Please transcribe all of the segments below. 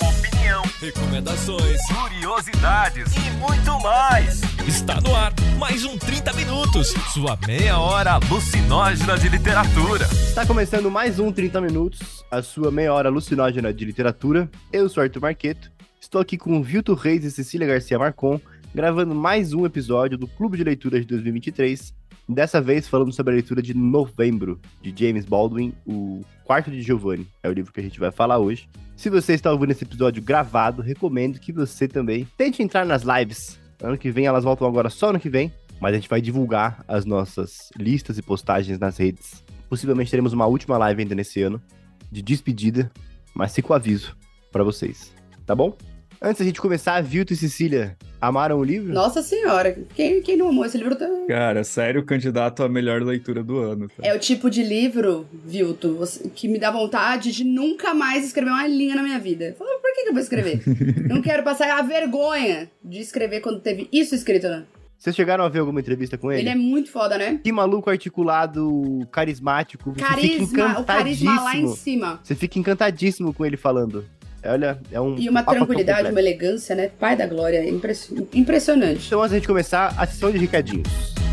Opinião, recomendações, curiosidades e muito mais. Está no ar mais um 30 minutos, sua meia hora alucinógena de literatura. Está começando mais um 30 minutos, a sua meia hora alucinógena de literatura. Eu sou Arthur Marqueto, estou aqui com Vilto Reis e Cecília Garcia Marcon, gravando mais um episódio do Clube de Leitura de 2023. Dessa vez falando sobre a leitura de Novembro, de James Baldwin, o Quarto de Giovanni. É o livro que a gente vai falar hoje. Se você está ouvindo esse episódio gravado, recomendo que você também tente entrar nas lives. Ano que vem elas voltam agora só ano que vem, mas a gente vai divulgar as nossas listas e postagens nas redes. Possivelmente teremos uma última live ainda nesse ano, de despedida, mas fica o aviso para vocês, tá bom? Antes da gente começar, Vilto e Cecília amaram o livro? Nossa senhora, quem, quem não amou esse livro? Tá... Cara, sério, candidato à melhor leitura do ano. Tá? É o tipo de livro, Vilto, que me dá vontade de nunca mais escrever uma linha na minha vida. Fala, por que, que eu vou escrever? não quero passar a vergonha de escrever quando teve isso escrito, né? Vocês chegaram a ver alguma entrevista com ele? Ele é muito foda, né? Que maluco articulado, carismático. Carisma, o carisma lá em cima. Você fica encantadíssimo com ele falando. Olha, é um. E uma tranquilidade, uma elegância, né? Pai da glória. Impressionante. Então, antes gente começar, a sessão de recadinhos.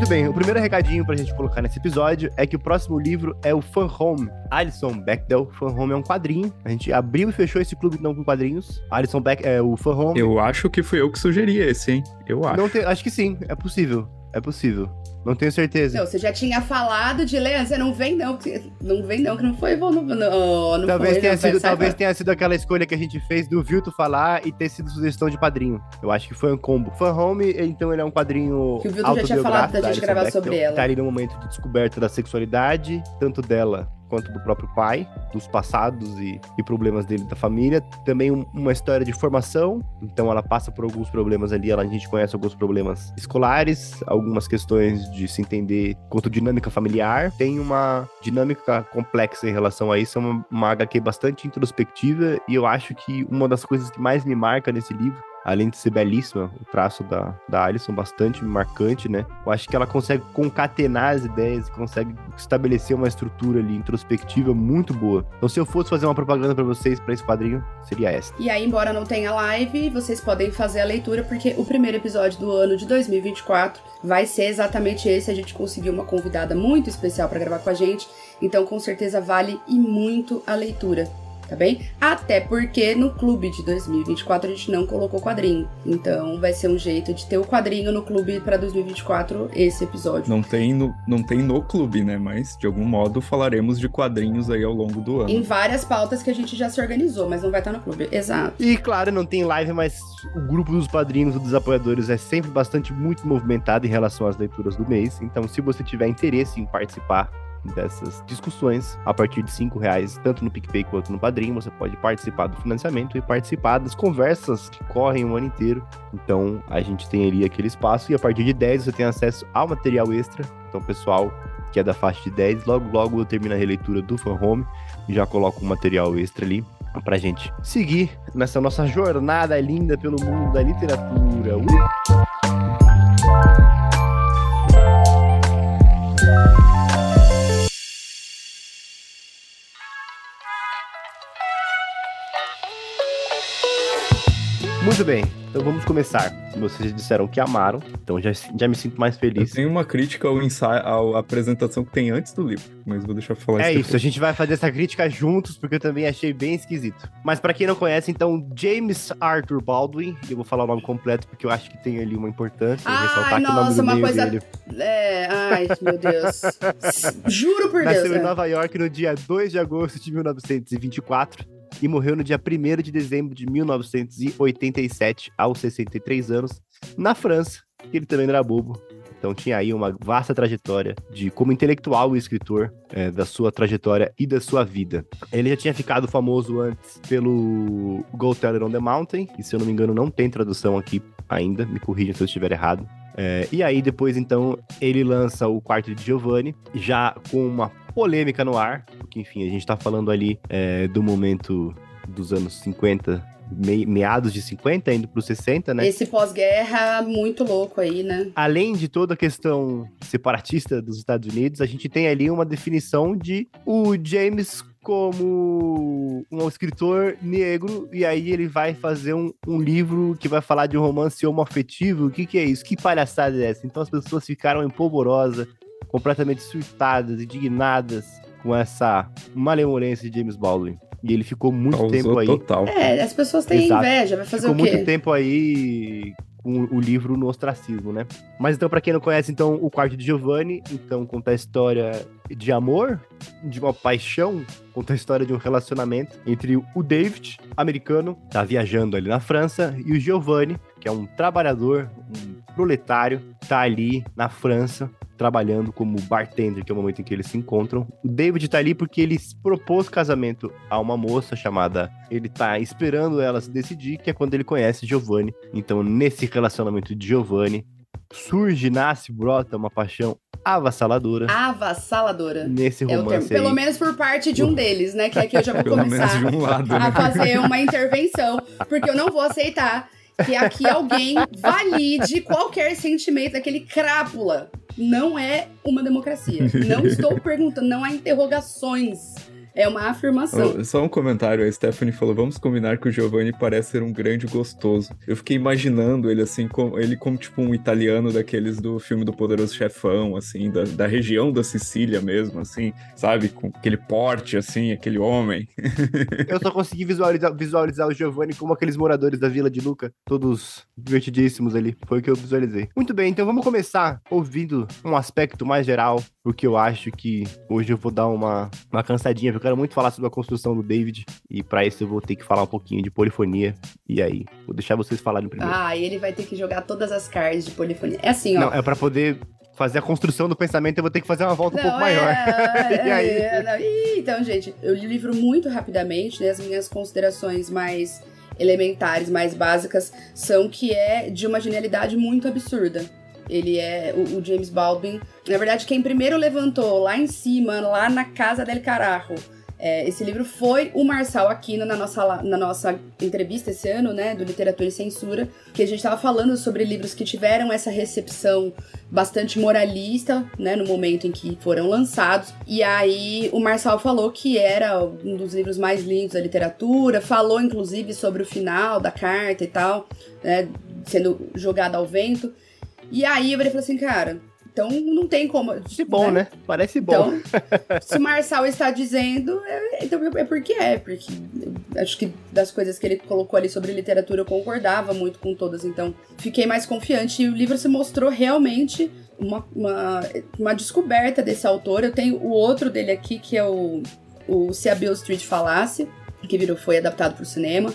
Muito bem, o primeiro recadinho pra gente colocar nesse episódio é que o próximo livro é o Fan Home, Alison Bechdel. Fan Home é um quadrinho. A gente abriu e fechou esse clube não com quadrinhos. Alison Beck é o Fan Home. Eu acho que fui eu que sugeri esse, hein? Eu acho. Acho que sim, é possível. É possível. Não tenho certeza. Não, você já tinha falado de ler, você não vem não, não vem não, que não foi bom, não, não, não talvez foi, tenha não, sido, talvez tenha sido aquela escolha que a gente fez do Vilto falar e ter sido sugestão de padrinho. Eu acho que foi um combo. Fan Home, então ele é um quadrinho Que o Vilto já tinha falado da gente gravar sobre ela. Tá ali no momento de descoberta da sexualidade, tanto dela quanto do próprio pai, dos passados e, e problemas dele da família. Também um, uma história de formação, então ela passa por alguns problemas ali, ela, a gente conhece alguns problemas escolares, algumas questões de se entender quanto dinâmica familiar. Tem uma dinâmica complexa em relação a isso, é uma, uma HQ bastante introspectiva e eu acho que uma das coisas que mais me marca nesse livro além de ser belíssima, o traço da, da Alison bastante marcante, né? Eu acho que ela consegue concatenar as ideias consegue estabelecer uma estrutura ali introspectiva muito boa. Então, se eu fosse fazer uma propaganda para vocês para esse quadrinho, seria essa. E aí, embora não tenha live, vocês podem fazer a leitura porque o primeiro episódio do ano de 2024 vai ser exatamente esse. A gente conseguiu uma convidada muito especial para gravar com a gente, então com certeza vale e muito a leitura tá bem? Até porque no clube de 2024 a gente não colocou quadrinho. Então vai ser um jeito de ter o quadrinho no clube para 2024 esse episódio. Não tem no, não tem no clube, né? Mas de algum modo falaremos de quadrinhos aí ao longo do ano. Em várias pautas que a gente já se organizou, mas não vai estar no clube. Exato. E claro, não tem live, mas o grupo dos padrinhos ou dos apoiadores é sempre bastante muito movimentado em relação às leituras do mês. Então, se você tiver interesse em participar dessas discussões a partir de cinco reais, tanto no PicPay quanto no Padrim. Você pode participar do financiamento e participar das conversas que correm o ano inteiro. Então a gente tem ali aquele espaço e a partir de 10 você tem acesso ao material extra. Então, pessoal que é da faixa de 10, logo logo eu termino a releitura do Fan Home e já coloco um material extra ali pra gente seguir nessa nossa jornada linda pelo mundo da literatura. Uh! Muito bem, então vamos começar. Vocês disseram que amaram, então já, já me sinto mais feliz. Eu tenho uma crítica ao ensaio, à apresentação que tem antes do livro, mas vou deixar falar É isso. isso, a gente vai fazer essa crítica juntos, porque eu também achei bem esquisito. Mas para quem não conhece, então, James Arthur Baldwin, eu vou falar o nome completo porque eu acho que tem ali uma importância. Ai, ressaltar nossa, que o nome do uma coisa. dele É, ai, meu Deus. Juro por nasceu Deus. em é. Nova York no dia 2 de agosto de 1924 e morreu no dia 1 de dezembro de 1987, aos 63 anos, na França, que ele também era bobo. Então tinha aí uma vasta trajetória de como intelectual e escritor é, da sua trajetória e da sua vida. Ele já tinha ficado famoso antes pelo Go Tell It on the Mountain, que se eu não me engano não tem tradução aqui ainda, me corrijam se eu estiver errado. É, e aí depois então ele lança o Quarto de Giovanni, já com uma polêmica no ar, porque enfim, a gente tá falando ali é, do momento dos anos 50, me, meados de 50, indo pros 60, né? Esse pós-guerra muito louco aí, né? Além de toda a questão separatista dos Estados Unidos, a gente tem ali uma definição de o James como um escritor negro, e aí ele vai fazer um, um livro que vai falar de um romance homoafetivo. O que, que é isso? Que palhaçada é essa? Então as pessoas ficaram empolvorosas, completamente surtadas, indignadas com essa malemolência de James Baldwin. E ele ficou muito Causou tempo aí. total. É, as pessoas têm Exato. inveja, vai fazer Ficou o quê? muito tempo aí com o livro no ostracismo, né? Mas então, pra quem não conhece, então, o Quarto de Giovanni, então, conta a história de amor, de uma paixão, conta a história de um relacionamento entre o David, americano, tá viajando ali na França, e o Giovanni, que é um trabalhador, um proletário, tá ali na França, trabalhando como bartender, que é o momento em que eles se encontram. O David tá ali porque ele propôs casamento a uma moça chamada. Ele tá esperando ela se decidir, que é quando ele conhece Giovanni. Então, nesse relacionamento de Giovanni, surge, nasce, brota uma paixão avassaladora Avassaladora. nesse É romance Pelo aí. menos por parte de um deles, né? Que aqui eu já vou Pelo começar um lado, a né? fazer uma intervenção, porque eu não vou aceitar que aqui alguém valide qualquer sentimento daquele crápula. Não é uma democracia. Não estou perguntando, não há interrogações. É uma afirmação. Oh, Só um comentário, a Stephanie falou: vamos combinar que o Giovanni parece ser um grande gostoso. Eu fiquei imaginando ele assim, como, ele como tipo um italiano daqueles do filme do Poderoso Chefão, assim, da, da região da Sicília mesmo, assim, sabe? Com aquele porte, assim, aquele homem. Eu só consegui visualizar, visualizar o Giovanni como aqueles moradores da Vila de Luca, todos divertidíssimos ali. Foi o que eu visualizei. Muito bem, então vamos começar ouvindo um aspecto mais geral, porque eu acho que hoje eu vou dar uma, uma cansadinha, porque eu quero muito falar sobre a construção do David, e pra isso eu vou ter que falar um pouquinho de polifonia. E aí, vou deixar vocês falarem primeiro. Ah, e ele vai ter que jogar todas as cards de polifonia. É assim, ó. Não, é pra poder fazer a construção do pensamento, eu vou ter que fazer uma volta um Não, pouco é, maior. é, E aí? é. Ih, então, gente, eu li o livro muito rapidamente, né? As minhas considerações mais elementares, mais básicas, são que é de uma genialidade muito absurda. Ele é o, o James Baldwin. Na verdade, quem primeiro levantou lá em cima, lá na casa del carajo, é, esse livro foi o Marçal Aquino na nossa, na nossa entrevista esse ano, né, do Literatura e Censura, que a gente estava falando sobre livros que tiveram essa recepção bastante moralista, né, no momento em que foram lançados. E aí o Marçal falou que era um dos livros mais lindos da literatura, falou inclusive sobre o final da carta e tal, né, sendo jogada ao vento. E aí eu falei assim, cara, então não tem como. Parece bom, né? Parece bom. Então, se o Marçal está dizendo, é, então é porque é, porque acho que das coisas que ele colocou ali sobre literatura eu concordava muito com todas, então fiquei mais confiante. E o livro se mostrou realmente uma, uma, uma descoberta desse autor. Eu tenho o outro dele aqui, que é o, o Se a Bill Street Falasse, que virou, foi adaptado para o cinema.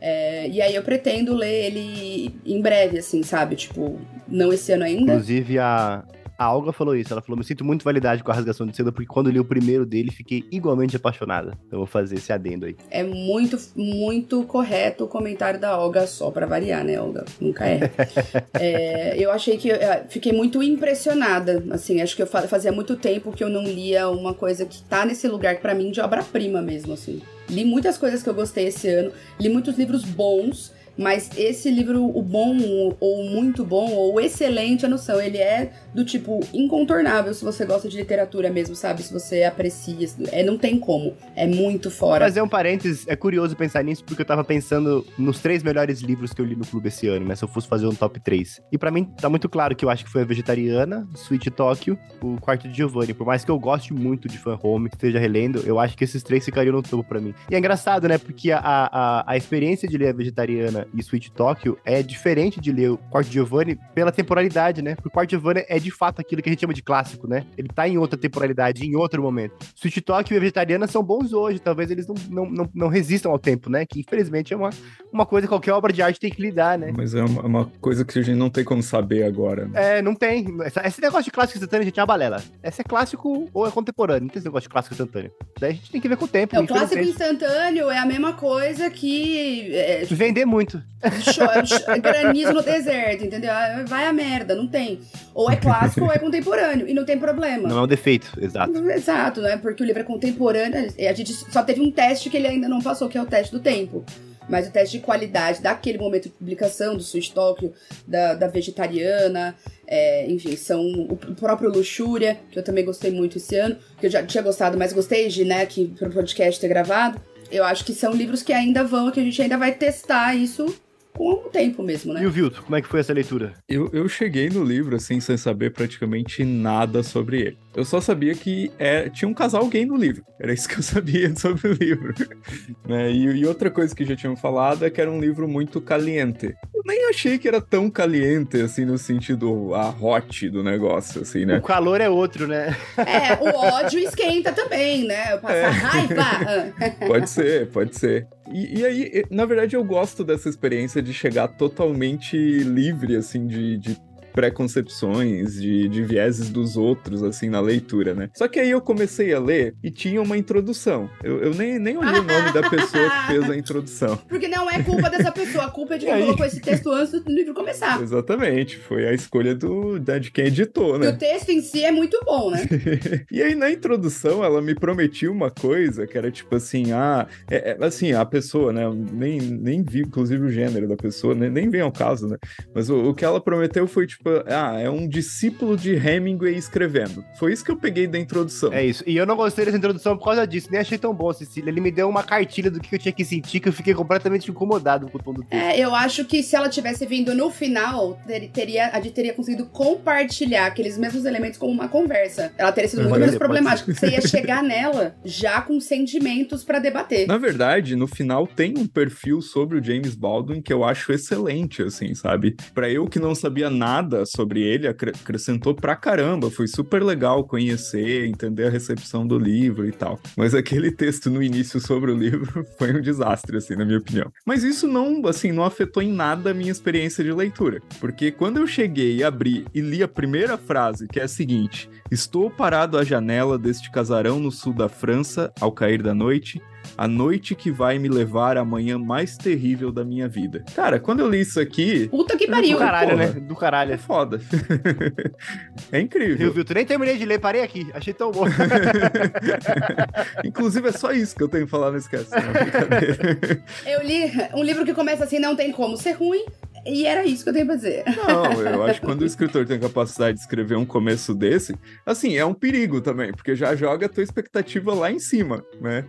É, e aí eu pretendo ler ele em breve, assim, sabe? Tipo, não esse ano ainda. Inclusive, a, a Alga falou isso. Ela falou: me sinto muito validade com a rasgação de seda, porque quando eu li o primeiro dele, fiquei igualmente apaixonada. Então eu vou fazer esse adendo aí. É muito, muito correto o comentário da Olga, só pra variar, né, Olga? Nunca é. É, eu achei que. é, Fiquei muito impressionada. Assim, acho que eu fa- fazia muito tempo que eu não lia uma coisa que tá nesse lugar, pra mim, de obra-prima mesmo, assim. Li muitas coisas que eu gostei esse ano, li muitos livros bons. Mas esse livro, o bom, ou muito bom, ou excelente, não sei. Ele é do tipo incontornável se você gosta de literatura mesmo, sabe? Se você aprecia. É, não tem como. É muito fora. Fazer um parênteses, é curioso pensar nisso, porque eu tava pensando nos três melhores livros que eu li no clube esse ano, né? Se eu fosse fazer um top 3. E pra mim, tá muito claro que eu acho que foi a Vegetariana, Sweet Tokyo, o Quarto de Giovanni. Por mais que eu goste muito de Fan Home, esteja relendo, eu acho que esses três ficariam no topo pra mim. E é engraçado, né? Porque a, a, a experiência de ler a Vegetariana e Sweet Tokyo é diferente de ler o Quarto Giovanni pela temporalidade, né? Porque o Quarto Giovanni é de fato aquilo que a gente chama de clássico, né? Ele tá em outra temporalidade, em outro momento. Sweet Tokyo e Vegetariana são bons hoje, talvez eles não, não, não, não resistam ao tempo, né? Que infelizmente é uma, uma coisa que qualquer obra de arte tem que lidar, né? Mas é uma, uma coisa que a gente não tem como saber agora. né? É, não tem. Essa- Esse negócio de clássico instantâneo, gente, é uma balela. Essa é clássico ou é contemporâneo. Não tem esse negócio de clássico instantâneo. Daí a gente tem que ver com o tempo. É, o clássico instantâneo é a mesma coisa que. é, Vender muito. Defeito. Cho- cho- granizo no deserto, entendeu? Ah, Vai a merda, não tem. Ou é clássico ou é contemporâneo, e não tem problema. Não é um defeito, exato. Exato, né? Porque o livro é contemporâneo. A gente só teve um teste que ele ainda não passou, que é o teste do tempo. Mas o teste de qualidade daquele momento de publicação, do Swiss Tóquio, da, da Vegetariana, é, enfim, são o próprio Luxúria, que eu também gostei muito esse ano, que eu já tinha gostado, mas gostei de, né, que pro podcast ter gravado. Eu acho que são livros que ainda vão, que a gente ainda vai testar isso com o tempo mesmo, né? E o Vilto, como é que foi essa leitura? Eu, eu cheguei no livro, assim, sem saber praticamente nada sobre ele. Eu só sabia que é, tinha um casal gay no livro. Era isso que eu sabia sobre o livro. né? e, e outra coisa que já tinham falado é que era um livro muito caliente. Eu nem achei que era tão caliente, assim, no sentido a hot do negócio, assim, né? O calor é outro, né? É, o ódio esquenta também, né? Passar É. raiva. Ah. Pode ser, pode ser. E, e aí, na verdade, eu gosto dessa experiência de chegar totalmente livre, assim, de, de preconcepções, de, de vieses dos outros, assim, na leitura, né? Só que aí eu comecei a ler e tinha uma introdução. Eu, eu nem, nem olhei o nome da pessoa que fez a introdução. Porque não é culpa dessa pessoa, a culpa é de quem E aí? colocou esse texto antes do livro começar. Exatamente, foi a escolha do, da, de quem editou, E né? o texto em si é muito bom, né? E aí, na introdução, ela me prometia uma coisa que era tipo assim: ah, é- é- assim, a pessoa, né? Nem, nem vi, inclusive, o gênero da pessoa, né, nem vem ao caso, né? Mas o, o que ela prometeu foi tipo: ah, é um discípulo de Hemingway escrevendo. Foi isso que eu peguei da introdução. É isso. E eu não gostei dessa introdução por causa disso. Nem achei tão bom, Cecília. Ele me deu uma cartilha do que eu tinha que sentir, que eu fiquei completamente incomodado com o tom do texto. É, eu acho que se ela tivesse vindo no final, ter- teria, a gente teria conseguido compartilhar aqueles mesmos elementos como uma conversa. Ela teria sido muito Pode menos problemática. Você ia chegar nela já com sentimentos pra debater. Na verdade, no final tem um perfil sobre o James Baldwin que eu acho excelente, assim, sabe? Pra eu que não sabia nada sobre ele, acre- acrescentou pra caramba. Foi super legal conhecer, entender a recepção do livro e tal. Mas aquele texto no início sobre o livro foi um desastre, assim, na minha opinião. Mas isso não, assim, não afetou em nada a minha experiência de leitura. Porque quando eu cheguei, abri e li a primeira frase, que é a seguinte: Estou parado à janela deste casarão no sul da França, ao cair da noite, a noite que vai me levar à manhã mais terrível da minha vida. Cara, quando eu li isso aqui, Puta que Do pariu. caralho, porra. né? Do caralho. é foda. é Viu, incrível. Vilto? Nem terminei de ler, parei aqui. Achei tão bom. Inclusive, é só isso que eu tenho que falar, não esquece. Não, brincadeira. Eu li um livro que começa assim, não tem como ser ruim. E era isso que eu tenho pra dizer. Não, eu acho que quando o escritor tem a capacidade de escrever um começo desse, assim, é um perigo também, porque já joga a tua expectativa lá em cima, né?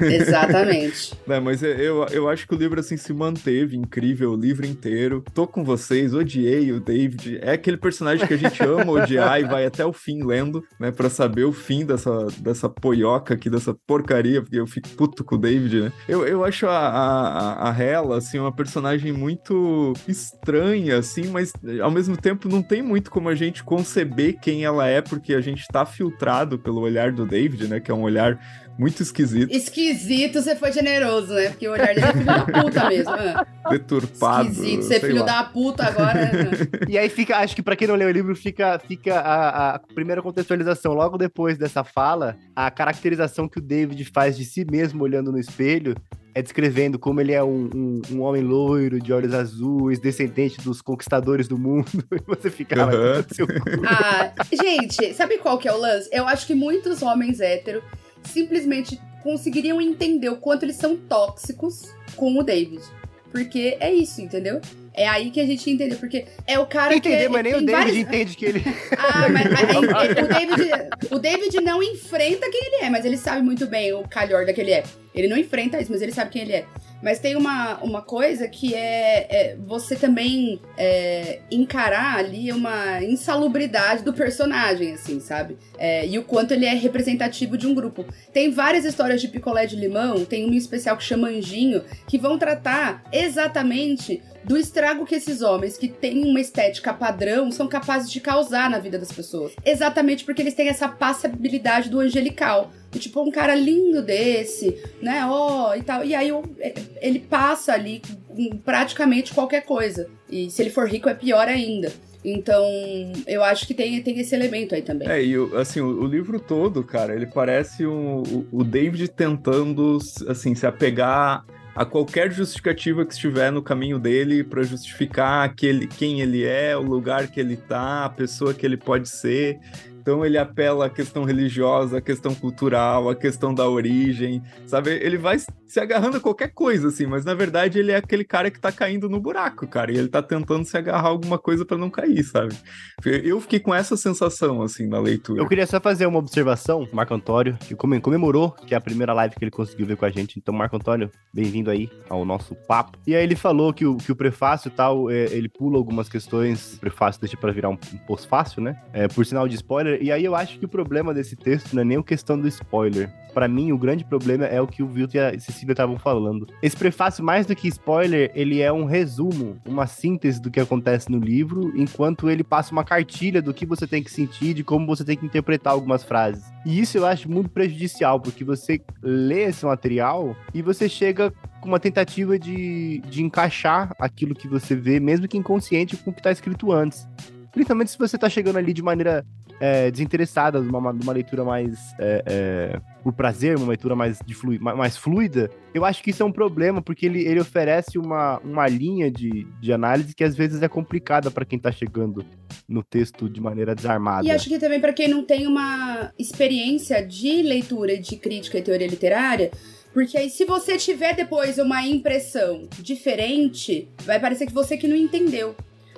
Exatamente. Né, mas eu- eu, eu acho que o livro, assim, se manteve incrível o livro inteiro. Tô com vocês, odiei o David. É aquele personagem que a gente ama odiar e vai até o fim lendo, né? Pra saber o fim dessa, dessa poioca aqui, dessa porcaria, porque eu fico puto com o David, né? Eu, eu acho a, a, a Hela, assim, uma personagem muito estranha, assim, mas ao mesmo tempo não tem muito como a gente conceber quem ela é, porque a gente tá filtrado pelo olhar do David, né? Que é um olhar muito esquisito, Esquisito, você foi generoso, né? Porque o olhar dele é filho da puta mesmo. Ah, deturpado. Esquisito, ser sei filho lá. da puta agora. ah. E aí fica, acho que pra quem não leu o livro, fica, fica a, a primeira contextualização. Logo depois dessa fala, a caracterização que o David faz de si mesmo olhando no espelho é descrevendo como ele é um, um, um homem loiro, de olhos azuis, descendente dos conquistadores do mundo. E você fica, ah, no seu cu. Ah, gente, sabe qual que é o lance? Eu acho que muitos homens héteros simplesmente conseguiriam entender o quanto eles são tóxicos com o David. Porque é isso, entendeu? É aí que a gente entende, porque é o cara que. Entender, mas nem o David vários- entende que ele. Ah, mas, mas é- é- o, David, o David não enfrenta quem ele é, mas ele sabe muito bem o calhorda que ele é. Ele não enfrenta isso, mas ele sabe quem ele é. Mas tem uma, uma coisa que é, é você também é, encarar ali uma insalubridade do personagem, assim, sabe? É, e o quanto ele é representativo de um grupo. Tem várias histórias de picolé de limão, tem uma especial que chama Anjinho, que vão tratar exatamente do estrago que esses homens que têm uma estética padrão são capazes de causar na vida das pessoas. Exatamente porque eles têm essa passabilidade do angelical. Tipo, um cara lindo desse, né? Ó, e tal. E aí o- ele passa ali com praticamente qualquer coisa. E se ele for rico é pior ainda. Então, eu acho que tem, tem esse elemento aí também. É, e assim, o, o livro todo, cara, ele parece um, o, o David tentando, assim, se apegar a qualquer justificativa que estiver no caminho dele para justificar aquele, quem ele é, o lugar que ele tá, a pessoa que ele pode ser. Então ele apela à questão religiosa, à questão cultural, à questão da origem, sabe? Ele vai se agarrando a qualquer coisa, assim, mas na verdade ele é aquele cara que tá caindo no buraco, cara, e ele tá tentando se agarrar a alguma coisa para não cair, sabe? Eu fiquei com essa sensação, assim, na leitura. Eu queria só fazer uma observação, Marco Antônio, que comemorou que é a primeira live que ele conseguiu ver com a gente. Então, Marco Antônio, bem-vindo aí ao nosso papo. E aí ele falou que o, que o prefácio e tal, é, ele pula algumas questões, o prefácio deixa para virar um, um pós-fácil, né? É, por sinal de spoiler, spoiler. E aí eu acho que o problema desse texto não é nem a questão do spoiler. Para mim, o grande problema é o que o Vilto e a Cecília estavam falando. Esse prefácio, mais do que spoiler, ele é um resumo, uma síntese do que acontece no livro, enquanto ele passa uma cartilha do que você tem que sentir, de como você tem que interpretar algumas frases. E isso eu acho muito prejudicial, porque você lê esse material e você chega com uma tentativa de, de encaixar aquilo que você vê, mesmo que inconsciente, com o que está escrito antes. Principalmente se você está chegando ali de maneira é, desinteressada, numa, numa leitura mais é, é, por prazer, uma leitura mais, de flu, mais fluida, eu acho que isso é um problema, porque ele, ele oferece uma, uma linha de, de análise que às vezes é complicada para quem está chegando no texto de maneira desarmada. E acho que também para quem não tem uma experiência de leitura, de crítica e teoria literária, porque aí, se você tiver depois uma impressão diferente, vai parecer que você que não entendeu.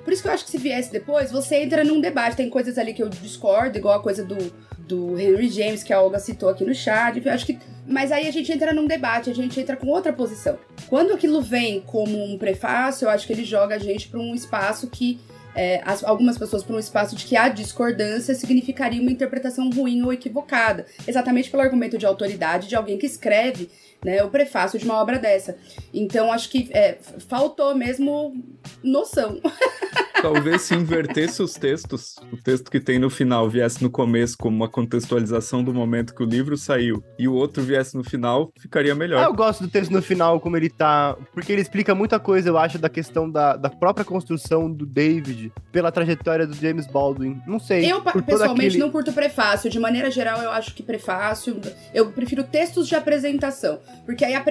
Por isso que eu acho que se viesse depois, você entra num debate. Tem coisas ali que eu discordo, igual a coisa do, do Henry James, que a Olga citou aqui no chat. Eu acho que. Mas aí a gente entra num debate, a gente entra com outra posição. Quando aquilo vem como um prefácio, eu acho que ele joga a gente para um espaço que. É, as, algumas pessoas para um espaço de que a discordância significaria uma interpretação ruim ou equivocada, exatamente pelo argumento de autoridade de alguém que escreve né, o prefácio de uma obra dessa. Então acho que é, faltou mesmo noção. Talvez se invertesse os textos, o texto que tem no final viesse no começo como uma contextualização do momento que o livro saiu e o outro viesse no final, ficaria melhor. Ah, eu gosto do texto no final, como ele tá. Porque ele explica muita coisa, eu acho, da questão da, da própria construção do David pela trajetória do James Baldwin. Não sei. Eu, pessoalmente, aquele... não curto prefácio. De maneira geral, eu acho que prefácio. Eu prefiro textos de apresentação. Porque aí a,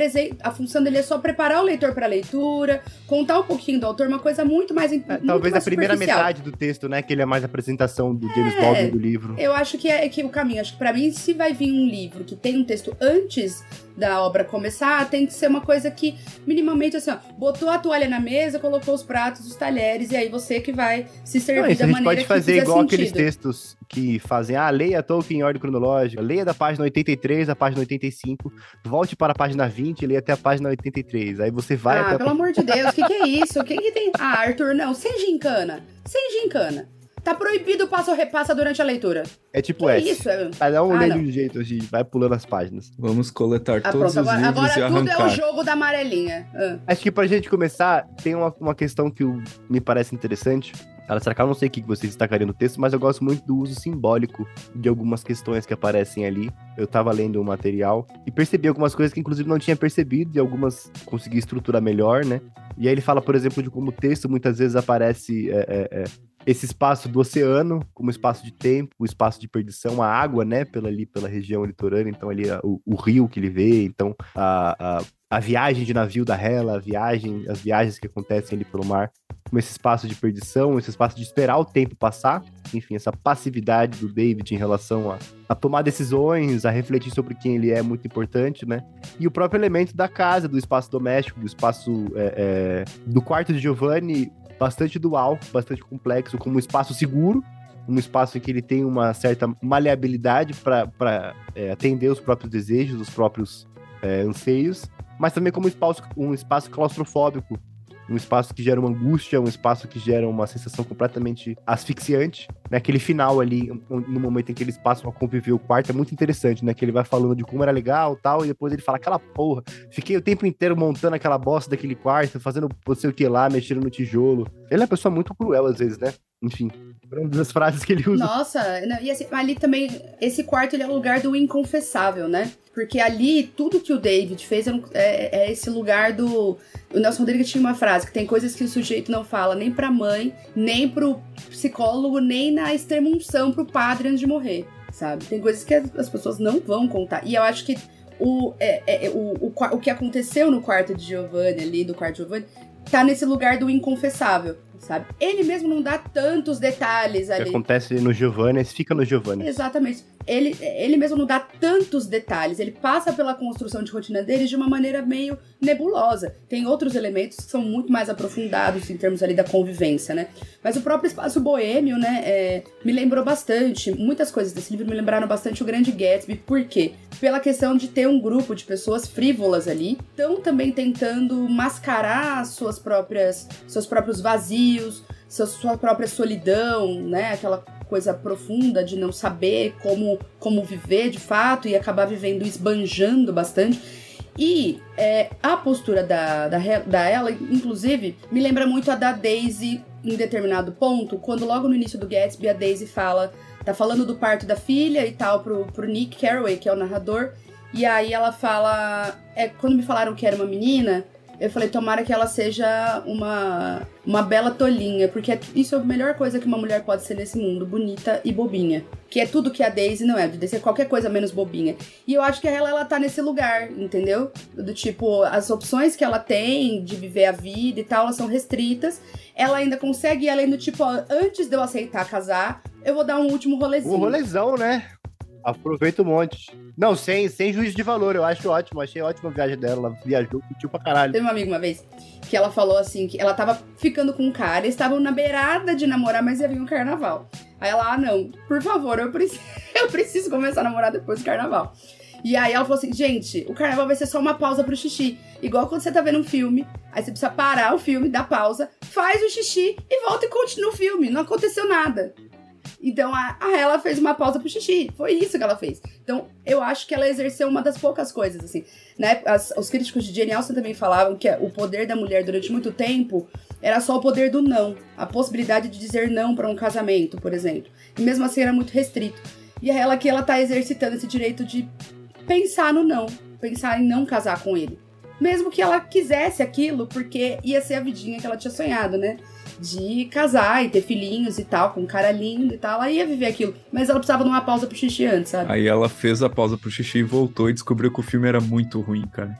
a função dele é só preparar o leitor para a leitura, contar um pouquinho do autor, uma coisa muito mais é, muito Talvez mais a primeira metade do texto, né? Que ele é mais a apresentação do James é, Baldwin do livro. Eu acho que é, que o caminho. Acho que para mim, se vai vir um livro que tem um texto antes da obra começar, tem que ser uma coisa que, minimamente, assim, ó, botou a toalha na mesa, colocou os pratos, os talheres, e aí você que vai se servir Não, da a gente maneira pode fazer igual sentido. aqueles textos que fazem, ah, leia Tolkien em ordem cronológica, leia da página 83 à página 85, volte para a página 20 e leia até a página 83. Aí você vai ah, até pelo a... amor de Deus, o que, que é isso? O que, que tem... Ah, Arthur, não, sem gincana. Sem gincana. Tá proibido o passo repassa durante a leitura. É tipo essa. Isso, é... Cada um ah, lê de um jeito, a gente vai pulando as páginas. Vamos coletar ah, todos pronto, os agora, livros agora e tudo arrancar. é o jogo da amarelinha. Ah. Acho que pra gente começar, tem uma, uma questão que me parece interessante. Ela será que eu não sei o que vocês destacariam no texto, mas eu gosto muito do uso simbólico de algumas questões que aparecem ali. Eu tava lendo o material e percebi algumas coisas que inclusive não tinha percebido e algumas consegui estruturar melhor, né? E aí ele fala, por exemplo, de como o texto muitas vezes aparece é, é, é, esse espaço do oceano como espaço de tempo, o espaço de perdição, a água, né, pela ali pela região litorânea, então ali o, o rio que ele vê, então a, a, a, viagem de navio da Hela, a viagem, as viagens que acontecem ali pelo mar, como esse espaço de perdição, esse espaço de esperar o tempo passar, enfim, essa passividade do David em relação a, a tomar decisões, a refletir sobre quem ele é muito importante, né? E o próprio elemento da casa, do espaço doméstico, do espaço é, é, do quarto de Giovanni, bastante dual, bastante complexo, como um espaço seguro, um espaço em que ele tem uma certa maleabilidade para é, atender os próprios desejos, os próprios é, anseios, mas também como um espaço, um espaço claustrofóbico, um espaço que gera uma angústia, um espaço que gera uma sensação completamente asfixiante. Naquele né? final ali, no momento em que eles passam a conviver o quarto, é muito interessante, né? Que ele vai falando de como era legal tal, e depois ele fala, aquela porra, fiquei o tempo inteiro montando aquela bosta daquele quarto, fazendo não sei o que lá, mexendo no tijolo. Ele é uma pessoa muito cruel às vezes, né? Enfim, uma das frases que ele usa. Nossa, e assim, ali também, esse quarto ele é o lugar do inconfessável, né? Porque ali, tudo que o David fez é, é, é, esse lugar do. O Nelson Rodrigues tinha uma frase que tem coisas que o sujeito não fala nem pra mãe, nem pro psicólogo, nem na extremunção pro padre antes de morrer, sabe? Tem coisas que as pessoas não vão contar. E eu acho que o, é, é, o, o, o que aconteceu no quarto de Giovanni ali, do quarto de Giovanni, tá nesse lugar do inconfessável, sabe? Ele mesmo não dá tantos detalhes O que ali. acontece no Giovanni, fica no Giovanni. Exatamente. Ele, ele mesmo não dá tantos detalhes, ele passa pela construção de rotina dele de uma maneira meio nebulosa. Tem outros elementos que são muito mais aprofundados em termos ali da convivência, né? Mas o próprio espaço boêmio, né, é, me lembrou bastante, muitas coisas desse livro me lembraram bastante o Grande Gatsby. Por quê? Pela questão de ter um grupo de pessoas frívolas ali, estão também tentando mascarar suas próprias, seus próprios vazios, sua, própria solidão, né? Aquela coisa profunda de não saber como, como viver de fato e acabar vivendo esbanjando bastante. E é, a postura da, da, da ela, inclusive, me lembra muito a da Daisy em determinado ponto, quando logo no início do Gatsby a Daisy fala, tá falando do parto da filha e tal pro, pro Nick Carraway, que é o narrador, e aí ela fala, é, quando me falaram que era uma menina, eu falei, tomara que ela seja uma, uma bela tolinha, porque é- isso é a melhor coisa que uma mulher pode ser nesse mundo, bonita e bobinha. Que é tudo que a Daisy não é, de ser qualquer coisa menos bobinha. E eu acho que ela, ela tá nesse lugar, entendeu? Do tipo, as opções que ela tem de viver a vida e tal, elas são restritas. Ela ainda consegue ir além do tipo, ó, antes de eu aceitar casar, eu vou dar um último rolezinho. Um rolezão, né? Aproveita um monte. Não, sem, sem juízo de valor, eu acho ótimo. Achei ótima a viagem dela. Ela viajou, curtiu pra caralho. Teve uma amiga uma vez que ela falou assim: que ela tava ficando com um cara, estavam na beirada de namorar, mas ia vir um carnaval. Aí ela, ah, não, por favor, eu preciso, eu preciso começar a namorar depois do carnaval. E aí ela falou assim: gente, o carnaval vai ser só uma pausa pro xixi. Igual quando você tá vendo um filme, aí você precisa parar o filme, dar pausa, faz o xixi e volta e continua o filme. Não aconteceu nada. Então a, ela fez uma pausa pro xixi. Foi isso que ela fez. Então eu acho que ela exerceu uma das poucas coisas, assim. Né? As- os críticos de Jane Austen também falavam que o poder da mulher durante muito tempo era só o poder do não. A possibilidade de dizer não para um casamento, por exemplo. E mesmo assim era muito restrito. E ela aqui ela tá exercitando esse direito de pensar no não. Pensar em não casar com ele. Mesmo que ela quisesse aquilo, porque ia ser a vidinha que ela tinha sonhado, né? De casar e ter filhinhos e tal, com um cara lindo e tal, ela ia viver aquilo. Mas ela precisava de uma pausa pro xixi antes, sabe? Aí ela fez a pausa pro xixi e voltou e descobriu que o filme era muito ruim, cara.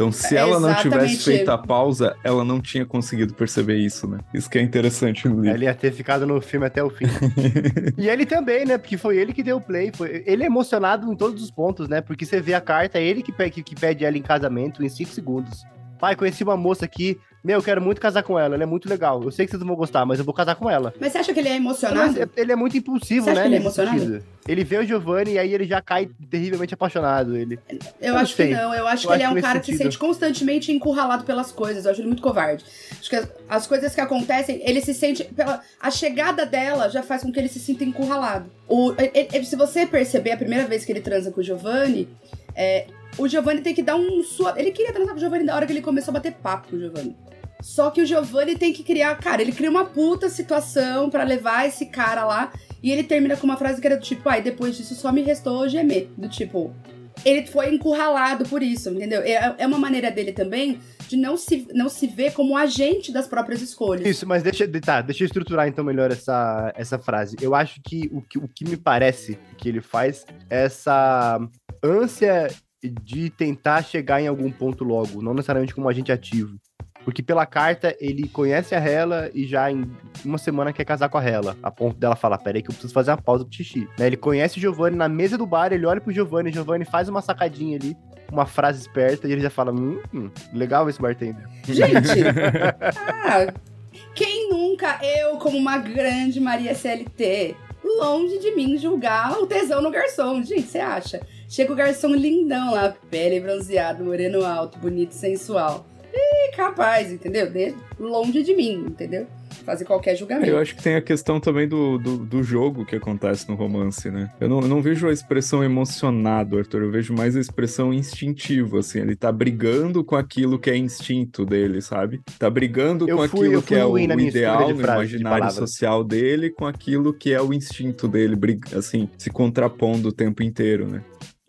Então, se É, ela não tivesse feito a pausa, ela não tinha conseguido perceber isso, né? Isso que é interessante no livro. Ele ia ter ficado no filme até o fim. e ele também, né? Porque foi ele que deu o play. Foi... Ele é emocionado em todos os pontos, né? Porque você vê a carta, é ele que pede, que pede ela em casamento em 5 segundos. Pai, conheci uma moça aqui. Meu, eu quero muito casar com ela. Ela é muito legal. Eu sei que vocês não vão gostar, mas eu vou casar com ela. Mas você acha que ele é Mas emocionado? é- ele é muito impulsivo, né? ele é emocionado? sentido. Ele vê o Giovanni e aí ele já cai terrivelmente apaixonado. Ele. Eu não acho que não. Eu acho Eu que ele acho é um cara que se sentido. sente constantemente encurralado pelas coisas. Eu acho ele muito covarde. Acho que as, as coisas que acontecem, ele se sente. Pela, a chegada dela já faz com que ele se sinta encurralado. O, ele- ele- se você perceber, a primeira vez que ele transa com o Giovanni, é, o Giovanni tem que dar um sua. Ele queria transar com o Giovanni da hora que ele começou a bater papo com o Giovanni. Só que o Giovanni tem que criar. Cara, ele cria uma puta situação pra levar esse cara lá. E ele termina com uma frase que era do tipo, ai, depois disso só me restou gemer. Do tipo, ele foi encurralado por isso, entendeu? É, é uma maneira dele também de não se, não se ver como agente das próprias escolhas. Isso, mas deixa, tá, deixa eu estruturar então melhor essa, essa frase. Eu acho que o, que o que me parece que ele faz é essa ânsia de tentar chegar em algum ponto logo, não necessariamente como agente ativo. Porque pela carta ele conhece a Hela e já em uma semana quer casar com a Hela. A ponto dela falar: peraí, que eu preciso fazer uma pausa pro xixi. Né, Ele conhece o Giovanni na mesa do bar, ele olha pro Giovanni, o Giovanni faz uma sacadinha ali, uma frase esperta, e ele já fala: hum, hum, legal esse bartender. Gente, ah, quem nunca, eu como uma grande Maria CLT, longe de mim julgar o tesão no garçom. Gente, você acha? Chega o garçom lindão lá, pele bronzeado, moreno alto, bonito, sensual. Ih, capaz, entendeu? De- longe de mim, entendeu? Fazer qualquer julgamento. Eu acho que tem a questão também do, do, do jogo que acontece no romance, né? Eu não, eu não vejo a expressão emocionado, Arthur. Eu vejo mais a expressão instintivo, assim. Ele tá brigando com aquilo que é instinto dele, sabe? Tá brigando Eu com fui- aquilo que é o, o ideal de imaginário social dele com aquilo que é o instinto dele, assim, se contrapondo o tempo inteiro, né?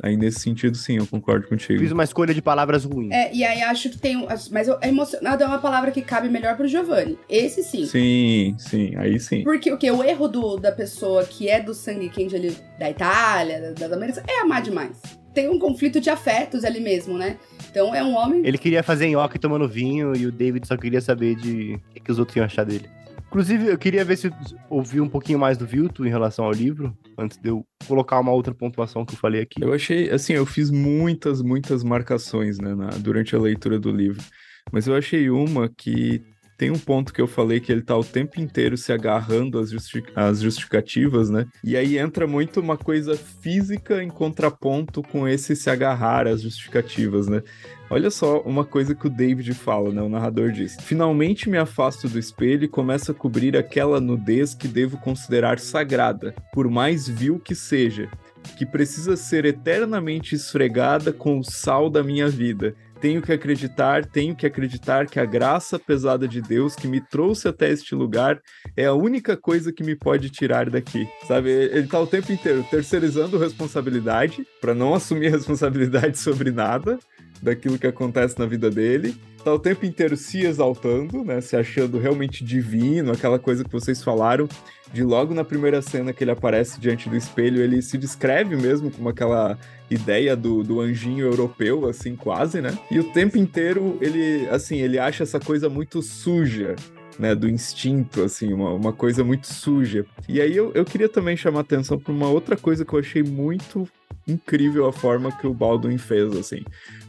Aí nesse sentido, sim, eu concordo contigo. Fiz uma escolha de palavras ruins. É, e aí acho que tem. um- Mas emocionado é uma palavra que cabe melhor pro Giovanni. Esse sim. Sim, sim, aí sim. Porque o que? O erro do, da pessoa que é do sangue quente ali da Itália, da, das Américas, é amar demais. tem um conflito de afetos ali mesmo, né? Então é um homem. Ele queria fazer nhoque tomando vinho e o David só queria saber de o que, que os outros iam achar dele. Inclusive, eu queria ver se ouvi um pouquinho mais do Vilto em relação ao livro, antes de eu colocar uma outra pontuação que eu falei aqui. Eu achei, assim, eu fiz muitas, muitas marcações, né, na, durante a leitura do livro. Mas eu achei uma que tem um ponto que eu falei que ele tá o tempo inteiro se agarrando às, justi às justificativas, né? E aí entra muito uma coisa física em contraponto com esse se agarrar às justificativas, né? Olha só uma coisa que o David fala, né? O narrador diz: Finalmente me afasto do espelho e começo a cobrir aquela nudez que devo considerar sagrada, por mais vil que seja, que precisa ser eternamente esfregada com o sal da minha vida tenho que acreditar, tenho que acreditar que a graça pesada de Deus que me trouxe até este lugar é a única coisa que me pode tirar daqui. Sabe? Ele tá o tempo inteiro terceirizando responsabilidade para não assumir responsabilidade sobre nada daquilo que acontece na vida dele. Tá o tempo inteiro se exaltando, né? Se achando realmente divino, aquela coisa que vocês falaram de logo na primeira cena que ele aparece diante do espelho, ele se descreve mesmo como aquela ideia do, do anjinho europeu, assim, quase, né? E o tempo inteiro ele, assim, ele acha essa coisa muito suja, né, do instinto, assim, uma, uma coisa muito suja. E aí eu, eu queria também chamar atenção para uma outra coisa que eu achei muito incrível a forma que o Baldwin fez, assim.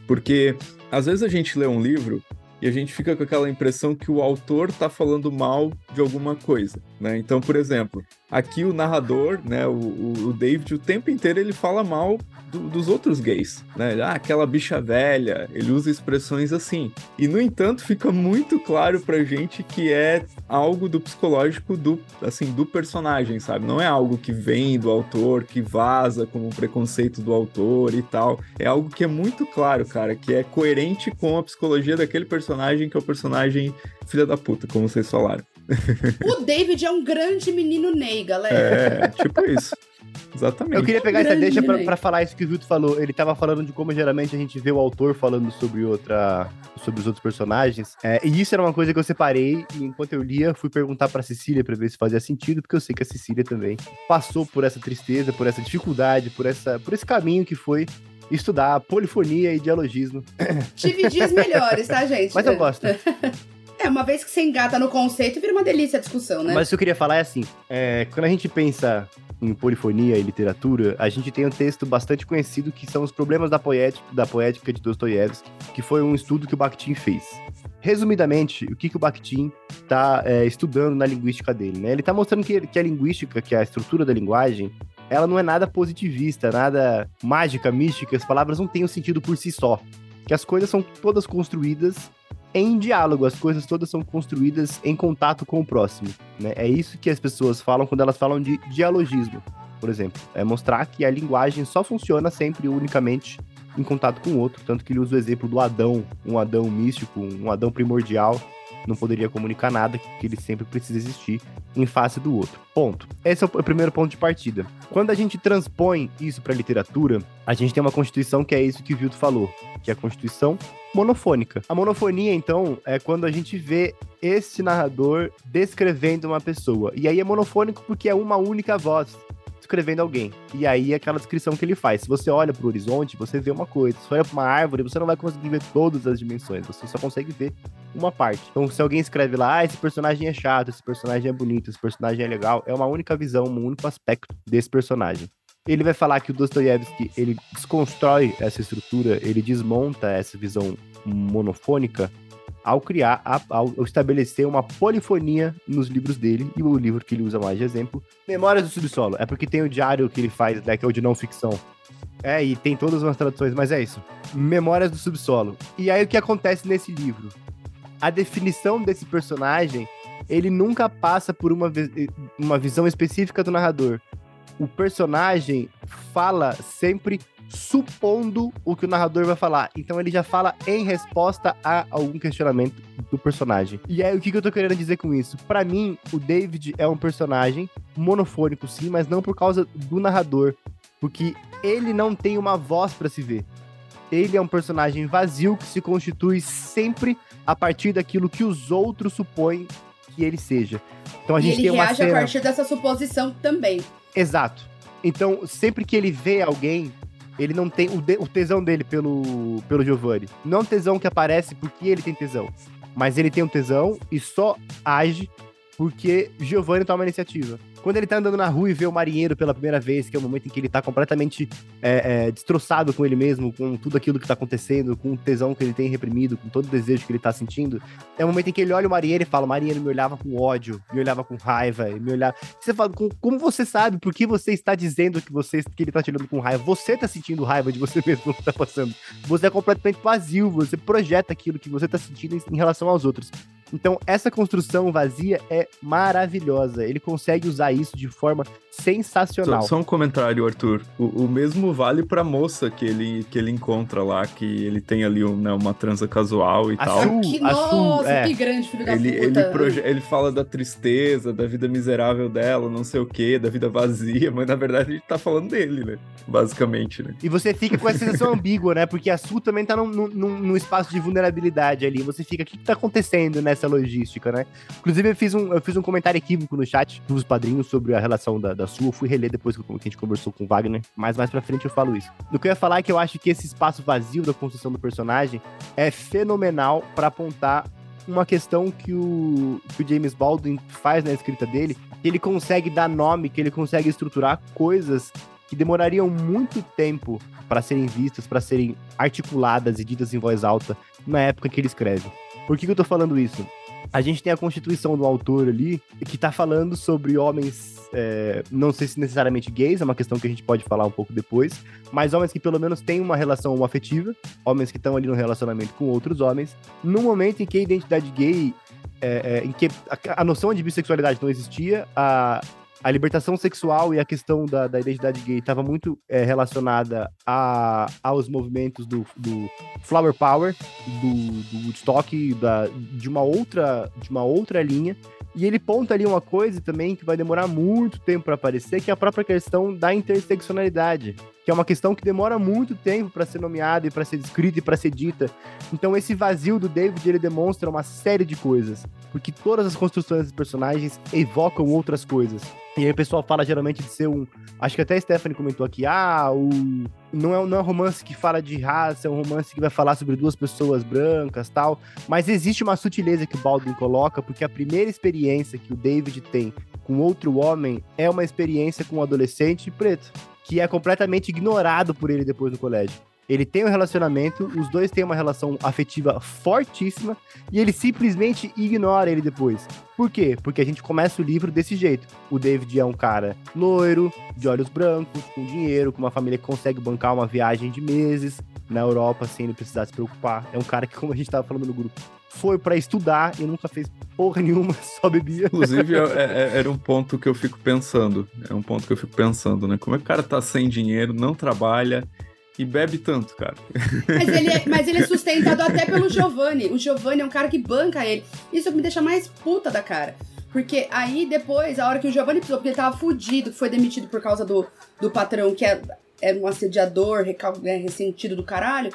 Porque às vezes a gente lê um livro e a gente fica com aquela impressão que o autor está falando mal de alguma coisa, né? Então, por exemplo, aqui o narrador, né, o, o David, o tempo inteiro ele fala mal do, dos outros gays, né? Ah, aquela bicha velha, ele usa expressões assim. E, no entanto, fica muito claro pra gente que é algo do psicológico do, assim, do personagem, sabe? Não é algo que vem do autor, que vaza como um preconceito do autor e tal. É algo que é muito claro, cara, que é coerente com a psicologia daquele personagem, que é o personagem filha da puta, como vocês falaram. O David é um grande menino Ney, galera. É, tipo isso. Exatamente. Eu queria pegar essa deixa pra, pra, falar isso que o Vilto falou. Ele tava falando de como geralmente a gente vê o autor falando sobre outra. sobre os outros personagens. É, e isso era uma coisa que eu separei e enquanto eu lia, fui perguntar pra Cecília pra ver se fazia sentido, porque eu sei que a Cecília também passou por essa tristeza, por essa dificuldade, por, essa, por esse caminho que foi estudar polifonia e dialogismo. Tive dias melhores, tá, gente? Mas eu gosto. É, uma vez que você engata no conceito, vira uma delícia a discussão, né? Mas o que eu queria falar é assim: é, quando a gente pensa em polifonia e literatura, a gente tem um texto bastante conhecido que são os problemas da poética, da poética de Dostoiévski, que foi um estudo que o Bakhtin fez. Resumidamente, o que, que o Bakhtin está é, estudando na linguística dele? Né? Ele está mostrando que, que a linguística, que a estrutura da linguagem, ela não é nada positivista, nada mágica, mística, as palavras não têm um sentido por si só. Que as coisas são todas construídas em diálogo, as coisas todas são construídas em contato com o próximo. Né? É isso que as pessoas falam quando elas falam de dialogismo, por exemplo. É mostrar que a linguagem só funciona sempre unicamente em contato com o outro. Tanto que ele usa o exemplo do Adão, um Adão místico, um Adão primordial, não poderia comunicar nada, que ele sempre precisa existir em face do outro. Ponto. Esse é o primeiro ponto de partida. Quando a gente transpõe isso para a literatura, a gente tem uma constituição que é isso que o Vilto falou, que é a constituição monofônica. A monofonia, então, é quando a gente vê esse narrador descrevendo uma pessoa. E aí é monofônico porque é uma única voz descrevendo alguém. E aí é aquela descrição que ele faz. Se você olha para o horizonte, você vê uma coisa. Se você olha para uma árvore, você não vai conseguir ver todas as dimensões. Você só consegue ver uma parte. Então, se alguém escreve lá, ah, esse personagem é chato, esse personagem é bonito, esse personagem é legal, é uma única visão, um único aspecto desse personagem. Ele vai falar que o Dostoiévski, ele desconstrói essa estrutura, ele desmonta essa visão monofônica ao criar, ao estabelecer uma polifonia nos livros dele, e o livro que ele usa mais de exemplo, Memórias do Subsolo. É porque tem o diário que ele faz, né, que é o de não ficção. É, e tem todas as traduções, mas é isso. Memórias do Subsolo. E aí o que acontece nesse livro? A definição desse personagem, ele nunca passa por uma, uma visão específica do narrador. O personagem fala sempre supondo o que o narrador vai falar. Então ele já fala em resposta a algum questionamento do personagem. E aí o que, que eu tô querendo dizer com isso? Para mim, o David é um personagem monofônico, sim, mas não por causa do narrador, porque ele não tem uma voz para se ver. Ele é um personagem vazio que se constitui sempre a partir daquilo que os outros supõem que ele seja. Então a gente e ele tem uma reage cena... a partir dessa suposição também. Exato. Então, sempre que ele vê alguém, ele não tem o, de, o tesão dele pelo, pelo Giovanni. Não é tesão que aparece porque ele tem tesão. Mas ele tem um tesão e só age porque Giovanni toma a iniciativa. Quando ele tá andando na rua e vê o marinheiro pela primeira vez, que é o momento em que ele tá completamente é, é, destroçado com ele mesmo, com tudo aquilo que tá acontecendo, com o tesão que ele tem reprimido, com todo o desejo que ele tá sentindo, é o momento em que ele olha o marinheiro e fala: o marinheiro me olhava com ódio, me olhava com raiva, me olhava. Você fala, como você sabe por que você está dizendo que, você, que ele tá te olhando com raiva? Você tá sentindo raiva de você mesmo que tá passando. Você é completamente vazio, você projeta aquilo que você tá sentindo em relação aos outros. Então, essa construção vazia é maravilhosa. Ele consegue usar isso de forma sensacional. Só, só um comentário, Arthur. O, o, mesmo vale pra moça que ele, que ele encontra lá, que ele tem ali um, né, uma transa casual e a tal. Su, que, nossa, é. que grande filho da ele, puta. Ele, proje- ele fala da tristeza, da vida miserável dela, não sei o que, da vida vazia, mas na verdade a gente tá falando dele, né? Basicamente, né? E você fica com essa sensação ambígua, né? Porque a Su também tá num, num, num espaço de vulnerabilidade ali. Você fica, o que, que tá acontecendo nessa logística, né? Inclusive, eu fiz um, eu fiz um comentário equívoco no chat dos padrinhos sobre a relação da, da Su. Eu fui reler depois que a gente conversou com o Wagner, mas mais pra frente eu falo isso. O que eu ia falar é que eu acho que esse espaço vazio da construção do personagem é fenomenal para apontar uma questão que o, que o James Baldwin faz na escrita dele, que ele consegue dar nome, que ele consegue estruturar coisas que demorariam muito tempo para serem vistas, para serem articuladas e ditas em voz alta na época que ele escreve. Por que, que eu tô falando isso? A gente tem a constituição do autor ali, que tá falando sobre homens, é, não sei se necessariamente gays, é uma questão que a gente pode falar um pouco depois, mas homens que pelo menos têm uma relação afetiva, homens que estão ali no relacionamento com outros homens, no momento em que a identidade gay, é, é, em que a, a noção de bissexualidade não existia, a, a libertação sexual e a questão da, da identidade gay estava muito é, relacionada a, aos movimentos do, do Flower Power, do, do Woodstock, da, de, uma outra, de uma outra linha. E ele ponta ali uma coisa também que vai demorar muito tempo para aparecer, que é a própria questão da interseccionalidade, que é uma questão que demora muito tempo para ser nomeada e para ser descrita e para ser dita. Então esse vazio do David ele demonstra uma série de coisas, porque todas as construções dos personagens evocam outras coisas. E aí o pessoal fala geralmente de ser um. Acho que até a Stephanie comentou aqui: ah, o. Não é, não é um romance que fala de raça, é um romance que vai falar sobre duas pessoas brancas tal. Mas existe uma sutileza que o Baldwin coloca, porque a primeira experiência que o David tem com outro homem é uma experiência com um adolescente preto, que é completamente ignorado por ele depois no colégio. Ele tem um relacionamento, os dois têm uma relação afetiva fortíssima e ele simplesmente ignora ele depois. Por quê? Porque a gente começa o livro desse jeito. O David é um cara loiro, de olhos brancos, com dinheiro, com uma família que consegue bancar uma viagem de meses na Europa sem ele precisar se preocupar. É um cara que, como a gente tava falando no grupo, foi para estudar e nunca fez porra nenhuma, só bebia. Inclusive, é, é, era um ponto que eu fico pensando. É um ponto que eu fico pensando, né? Como é que o cara tá sem dinheiro, não trabalha e bebe tanto, cara. Mas ele, é, mas ele é sustentado até pelo Giovanni. O Giovanni é um cara que banca ele. Isso me deixa mais puta da cara. Porque aí depois, a hora que o Giovanni precisou, porque ele tava fudido, foi demitido por causa do, do patrão, que é, é um assediador, recal, é, ressentido do caralho.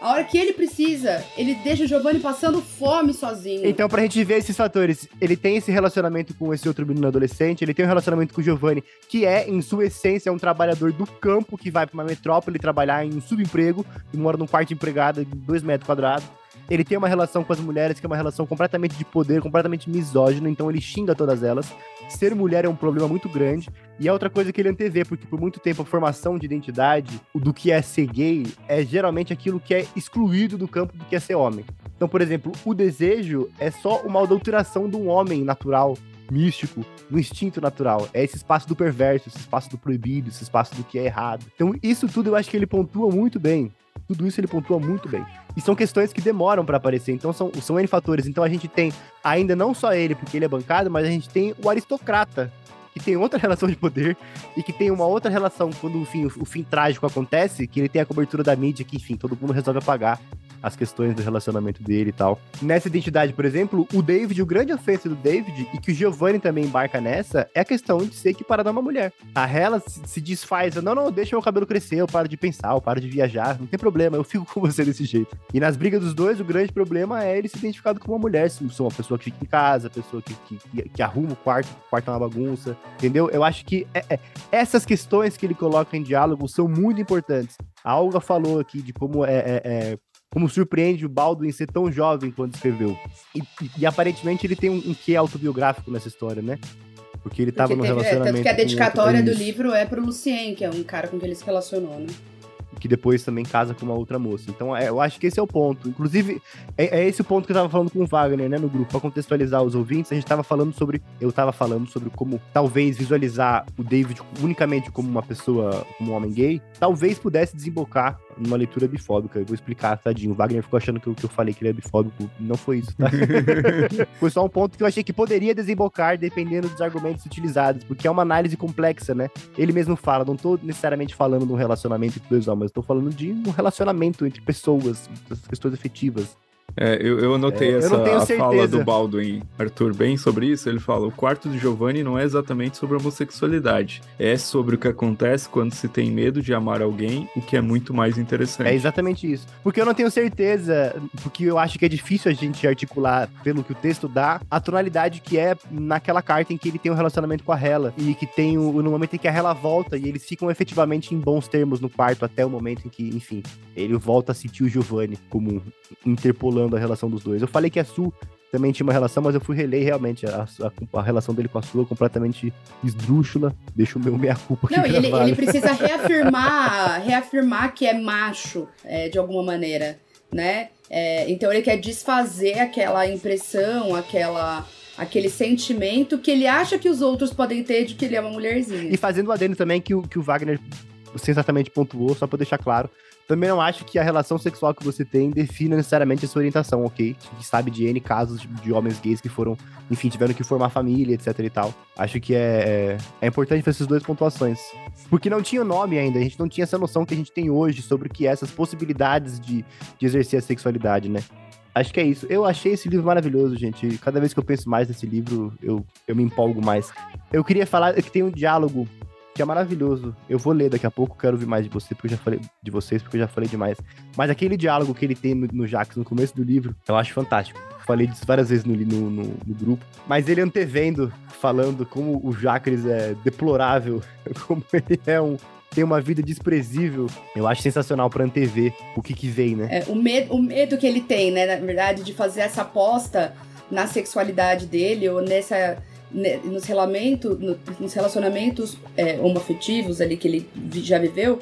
A hora que ele precisa, ele deixa o Giovanni passando fome sozinho. Então, pra gente ver esses fatores, ele tem esse relacionamento com esse outro menino adolescente, ele tem um relacionamento com o Giovanni, que é, em sua essência, um trabalhador do campo que vai pra uma metrópole trabalhar em um subemprego e mora num quarto empregado de dois metros quadrados. Ele tem uma relação com as mulheres que é uma relação completamente de poder, completamente misógina, então ele xinga todas elas. Ser mulher é um problema muito grande. E é outra coisa que ele antevê, porque por muito tempo a formação de identidade do que é ser gay é geralmente aquilo que é excluído do campo do que é ser homem. Então, por exemplo, o desejo é só uma adulteração de um homem natural, místico, no instinto natural. É esse espaço do perverso, esse espaço do proibido, esse espaço do que é errado. Então, isso tudo eu acho que ele pontua muito bem. Tudo isso ele pontua muito bem. E são questões que demoram para aparecer, então são, são N fatores. Então a gente tem ainda não só ele, porque ele é bancado, mas a gente tem o aristocrata, que tem outra relação de poder e que tem uma outra relação quando o fim, o fim trágico acontece, que ele tem a cobertura da mídia, que enfim, todo mundo resolve apagar. As questões do relacionamento dele e tal. Nessa identidade, por exemplo, o David, o grande ofensa do David, e que o Giovanni também embarca nessa, é a questão de ser equiparado a uma mulher. A Hela se, desfaz, não, não, deixa meu cabelo crescer, eu paro de pensar, eu paro de viajar, não tem problema, eu fico com você desse jeito. E nas brigas dos dois, o grande problema é ele se identificado como uma mulher, se sou uma pessoa que fica em casa, pessoa que, que, que arruma o quarto, o quarto é uma bagunça, entendeu? Eu acho que é, é, essas questões que ele coloca em diálogo são muito importantes. A Olga falou aqui de como é, é, é como surpreende o Baldwin ser tão jovem quando escreveu. E, e, e aparentemente ele tem um, um quê autobiográfico nessa história, né? Porque ele estava no relacionamento. É, tanto que a dedicatória do livro é pro Lucien, que é um cara com quem ele se relacionou, né? Que depois também casa com uma outra moça. Então, é, eu acho que esse é o ponto. Inclusive, é, é esse o ponto que eu tava falando com o Wagner, né, no grupo. Pra contextualizar os ouvintes, a gente tava falando sobre. Eu tava falando sobre como talvez visualizar o David unicamente como uma pessoa, como um homem gay, talvez pudesse desembocar numa leitura bifóbica. Eu vou explicar, tadinho. O Wagner ficou achando que eu, que eu falei que ele é bifóbico. Não foi isso, tá? foi só um ponto que eu achei que poderia desembocar dependendo dos argumentos utilizados, porque é uma análise complexa, né? Ele mesmo fala, não tô necessariamente falando de um relacionamento entre dois homens, tô falando de um relacionamento entre pessoas, das questões afetivas. É, eu, eu anotei é, essa eu a fala do Baldwin, Arthur, bem sobre isso. Ele fala: o quarto de Giovanni não é exatamente sobre homossexualidade, é sobre o que acontece quando se tem medo de amar alguém, o que é muito mais interessante. É exatamente isso. Porque eu não tenho certeza, porque eu acho que é difícil a gente articular, pelo que o texto dá, a tonalidade que é naquela carta em que ele tem um relacionamento com a Hela e que tem o, no momento em que a Hela volta e eles ficam efetivamente em bons termos no quarto até o momento em que, enfim, ele volta a sentir o Giovanni como interpolando a relação dos dois. Eu falei que a Su também tinha uma relação, mas eu fui reler realmente a, a, a, relação dele com a sua completamente esdrúxula. Deixa o meu meia culpa aqui. Não, ele, ele, precisa reafirmar, reafirmar que é macho é, de alguma maneira, né? É, então ele quer desfazer aquela impressão, aquela aquele sentimento que ele acha que os outros podem ter de que ele é uma mulherzinha. E fazendo o adendo também que o, que o Wagner sensatamente pontuou, só pra deixar claro, também não acho que a relação sexual que você tem defina necessariamente a sua orientação, ok? A gente sabe de N casos de, homens gays que foram, enfim, tiveram que formar família, etc e tal. Acho que é, é, é importante fazer essas duas pontuações. Porque não tinha nome ainda, a gente não tinha essa noção que a gente tem hoje sobre o que é essas possibilidades de, de exercer a sexualidade, né? Acho que é isso. Eu achei esse livro maravilhoso, gente. Cada vez que eu penso mais nesse livro, eu, eu me empolgo mais. Eu queria falar que tem um diálogo que é maravilhoso. Eu vou ler daqui a pouco, quero ouvir mais de você, porque eu já falei de vocês, porque eu já falei demais. Mas aquele diálogo que ele tem no, no Jax no começo do livro, eu acho fantástico. Falei disso várias vezes no, no, no, no grupo. Mas ele antevendo, falando como o Jacques é deplorável, como ele é um, tem uma vida desprezível, eu acho sensacional pra antever o que que vem, né? É, o, o medo que ele tem, né, na verdade, de fazer essa aposta na sexualidade dele, ou nessa nos, nos relacionamentos é, homoafetivos ali que ele já viveu,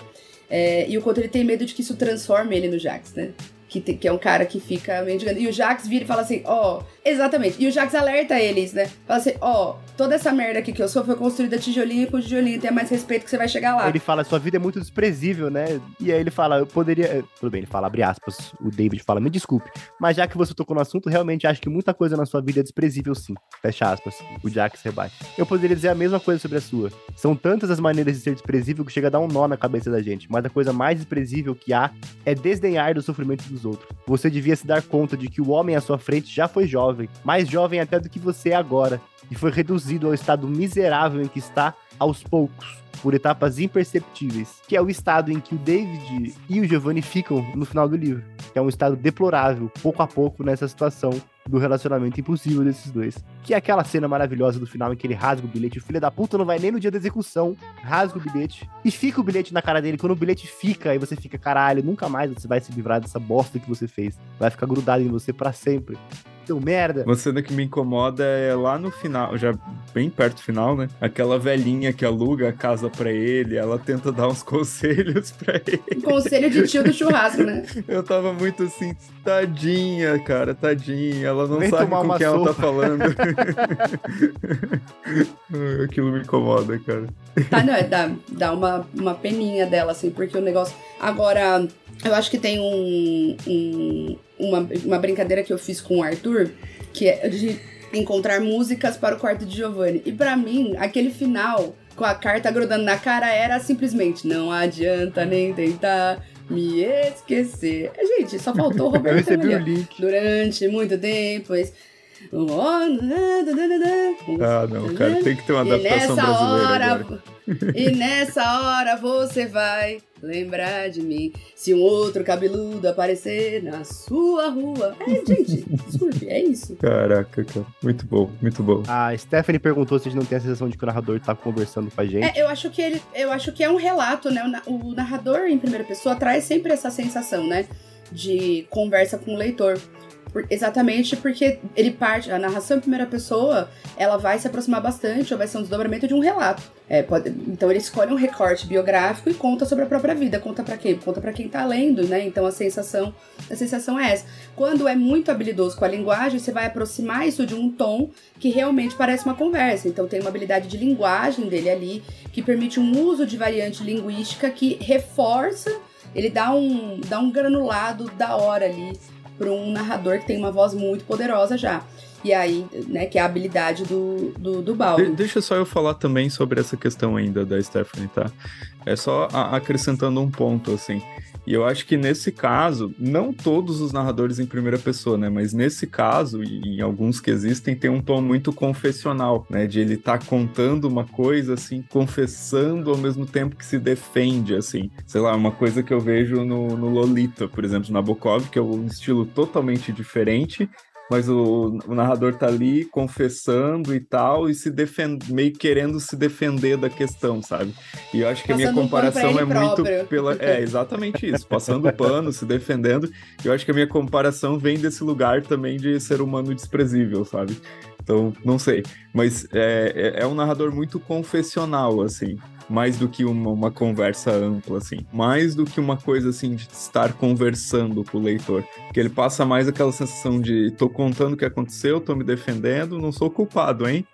é, e o quanto ele tem medo de que isso transforme ele no Jax, né? Que, te, que é um cara que fica mendigando. E o Jax vira e fala assim, ó, oh, exatamente. E o Jax alerta eles, né? Fala assim, ó, oh, toda essa merda aqui que eu sou foi construída tijolinho com tijolinho, tenha mais respeito que você vai chegar lá. Ele fala, sua vida é muito desprezível, né? E aí ele fala, eu poderia. Eh, tudo bem, ele fala, abre aspas. O David fala, me desculpe, mas já que você tocou no assunto, realmente acho que muita coisa na sua vida é desprezível, sim. Fecha aspas. O Jax rebate. Eu poderia dizer a mesma coisa sobre a sua. São tantas as maneiras de ser desprezível que chega a dar um nó na cabeça da gente. Mas a coisa mais desprezível que há é desdenhar do sofrimento dos outros. Você devia se dar conta de que o homem à sua frente já foi jovem, mais jovem até do que você é agora e foi reduzido ao estado miserável em que está aos poucos, por etapas imperceptíveis, que é o estado em que o David e o Giovanni ficam no final do livro, que é um estado deplorável, pouco a pouco nessa situação do relacionamento impossível desses dois. Que é aquela cena maravilhosa do final em que ele rasga o bilhete, o filho da puta não vai nem no dia da execução, rasga o bilhete e fica o bilhete na cara dele. Quando o bilhete fica, aí você fica, caralho, nunca mais você vai se livrar dessa bosta que você fez. Vai ficar grudado em você para sempre seu merda. Uma cena que me incomoda é lá no final, já bem perto do final, né? Aquela velhinha que aluga a casa pra ele, ela tenta dar uns conselhos pra ele. Conselho de tio do churrasco, né? Eu tava muito assim, tadinha, cara, tadinha. Ela não Vem sabe com quem sopa. ela tá falando. Aquilo me incomoda, cara. Tá, não, é, dá, dá uma, uma peninha dela, assim, porque o negócio. Agora, eu acho que tem um, um, uma, uma brincadeira que eu fiz com o Arthur, que é de encontrar músicas para o quarto de Giovanni. E para mim, aquele final com a carta grudando na cara era simplesmente não adianta nem tentar me esquecer. Gente, só faltou o Roberto Eu recebi o link. Durante muito tempo. esse- Ah, não, cara, tem que ter uma E adaptação nessa brasileira hora, agora. e nessa hora você vai lembrar de mim. Se um outro cabeludo aparecer na sua rua. É, gente, desculpe, é isso. Caraca, cara. Muito bom, muito bom. A Stephanie perguntou se a gente não tem a sensação de que o narrador tá conversando com a gente. É, eu acho que ele, eu acho que é um relato, né? O narrador em primeira pessoa traz sempre essa sensação, né? De conversa com o leitor. Exatamente porque ele parte, a narração em primeira pessoa, ela vai se aproximar bastante, ou vai ser um desdobramento de um relato. É, pode- então ele escolhe um recorte biográfico e conta sobre a própria vida. Conta pra quem? Conta pra quem tá lendo, né? Então a sensação, a sensação é essa. Quando é muito habilidoso com a linguagem, você vai aproximar isso de um tom que realmente parece uma conversa. Então tem uma habilidade de linguagem dele ali que permite um uso de variante linguística que reforça, ele dá um, dá um granulado da hora ali para um narrador que tem uma voz muito poderosa já. E aí, né, que é a habilidade do, do, do Baldo. deixa só eu falar também sobre essa questão ainda da Stephanie, tá? É só acrescentando um ponto, assim. E eu acho que nesse caso, não todos os narradores em primeira pessoa, né? Mas nesse caso, e em alguns que existem, tem um tom muito confessional, né? De ele estar contando uma coisa, assim, confessando ao mesmo tempo que se defende, assim. Sei lá, uma coisa que eu vejo no, no Lolita, por exemplo, Nabokov, que é um estilo totalmente diferente, mas o, o narrador tá ali confessando e tal, e se defend, meio querendo se defender da questão, sabe? E eu acho que a minha comparação é ele muito próprio. pela. É, exatamente isso, passando pano, se defendendo. Eu acho que a minha comparação vem desse lugar também de ser humano desprezível, sabe? Então, não sei. Mas é, é, é um narrador muito confessional, assim. Mais do que uma, uma conversa ampla, assim. Mais do que uma coisa, assim, de estar conversando com o leitor. Porque ele passa mais aquela sensação de tô contando o que aconteceu, tô me defendendo, não sou culpado, hein?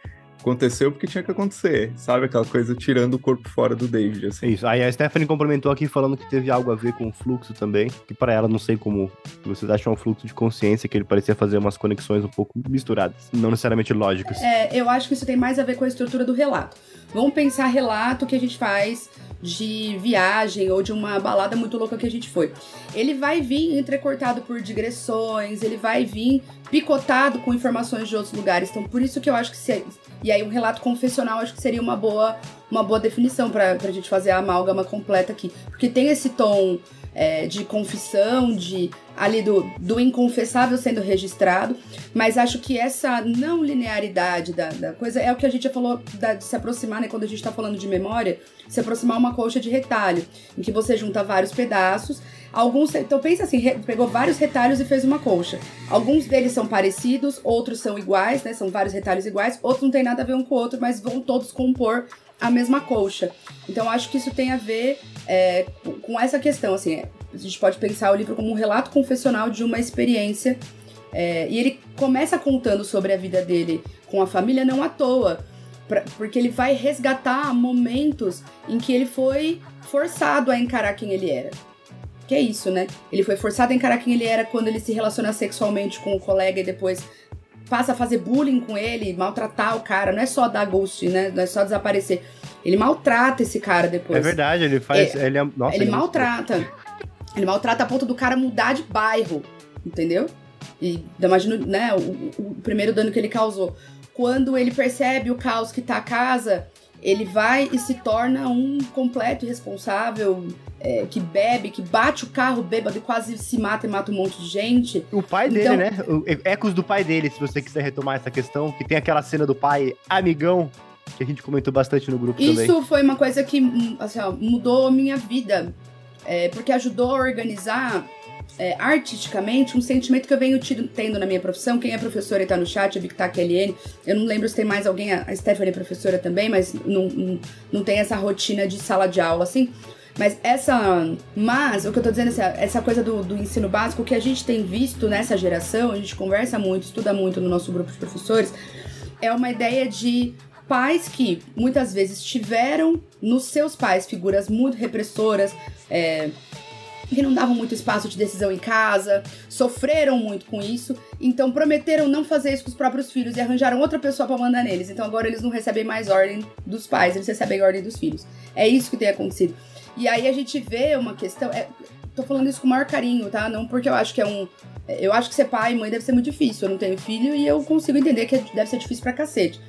Aconteceu porque tinha que acontecer, sabe? Aquela coisa tirando o corpo fora do David, assim. É isso. Aí a Stephanie complementou aqui falando que teve algo a ver com o fluxo também. Que pra ela, não sei como vocês acham um fluxo de consciência, que ele parecia fazer umas conexões um pouco misturadas. Não necessariamente lógicas. É, eu acho que isso tem mais a ver com a estrutura do relato. Vamos pensar relato que a gente faz de viagem ou de uma balada muito louca que a gente foi. Ele vai vir entrecortado por digressões, ele vai vir picotado com informações de outros lugares. Então, por isso que eu acho que se, e aí um relato confessional acho que seria uma boa uma boa definição pra, pra gente fazer a amálgama completa aqui, porque tem esse tom é, de confissão, de ali do, do inconfessável sendo registrado, mas acho que essa não linearidade da, da coisa é o que a gente já falou da- de se aproximar, né? Quando a gente tá falando de memória, se aproximar uma colcha de retalho, em que você junta vários pedaços. Alguns. Então pensa assim, pegou vários retalhos e fez uma colcha. Alguns deles são parecidos, outros são iguais, né? São vários retalhos iguais, outros não tem nada a ver um com o outro, mas vão todos compor a mesma colcha. Então acho que isso tem a ver é, com- com essa questão, assim. é, a gente pode pensar o livro como um relato confessional de uma experiência. é, e ele começa contando sobre a vida dele com a família não à toa. pra- porque ele vai resgatar momentos em que ele foi forçado a encarar quem ele era. Que é isso, né? Ele foi forçado a encarar quem ele era quando ele se relaciona sexualmente com o colega e depois passa a fazer bullying com ele, maltratar o cara. Não é só dar ghost, né? Não é só desaparecer. Ele maltrata esse cara depois. É verdade, ele faz. ele é, nossa, ele é muito- maltrata. Ele maltrata a ponto do cara mudar de bairro, entendeu? E imagina, né, o, o primeiro dano que ele causou. Quando ele percebe o caos que tá a casa, ele vai e se torna um completo irresponsável, é, que bebe, que bate o carro bêbado e quase se mata e mata um monte de gente. O pai dele, Então- né? O- Ecos do pai dele, se você quiser retomar essa questão, que tem aquela cena do pai amigão, que a gente comentou bastante no grupo também. Isso foi uma coisa que assim, ó, mudou a minha vida, é, porque ajudou a organizar é, artisticamente um sentimento que eu venho tido- tendo na minha profissão. Quem é professora e tá no chat, eu vi tá a KLN. Eu não lembro se tem mais alguém, a Stephanie é professora também, mas não, não, não tem essa rotina de sala de aula assim. Mas essa. Mas o que eu tô dizendo, essa, essa coisa do, do ensino básico, que a gente tem visto nessa geração, a gente conversa muito, estuda muito no nosso grupo de professores, é uma ideia de pais que muitas vezes tiveram nos seus pais figuras muito repressoras, é, que não davam muito espaço de decisão em casa, sofreram muito com isso, então prometeram não fazer isso com os próprios filhos e arranjaram outra pessoa pra mandar neles. Então agora eles não recebem mais ordem dos pais, eles recebem ordem dos filhos. É isso que tem acontecido. E aí a gente vê uma questão. é- tô falando isso com o maior carinho, tá? Não porque eu acho que é um. Eu acho que ser pai e mãe deve ser muito difícil. Eu não tenho filho e eu consigo entender que deve ser difícil pra cacete.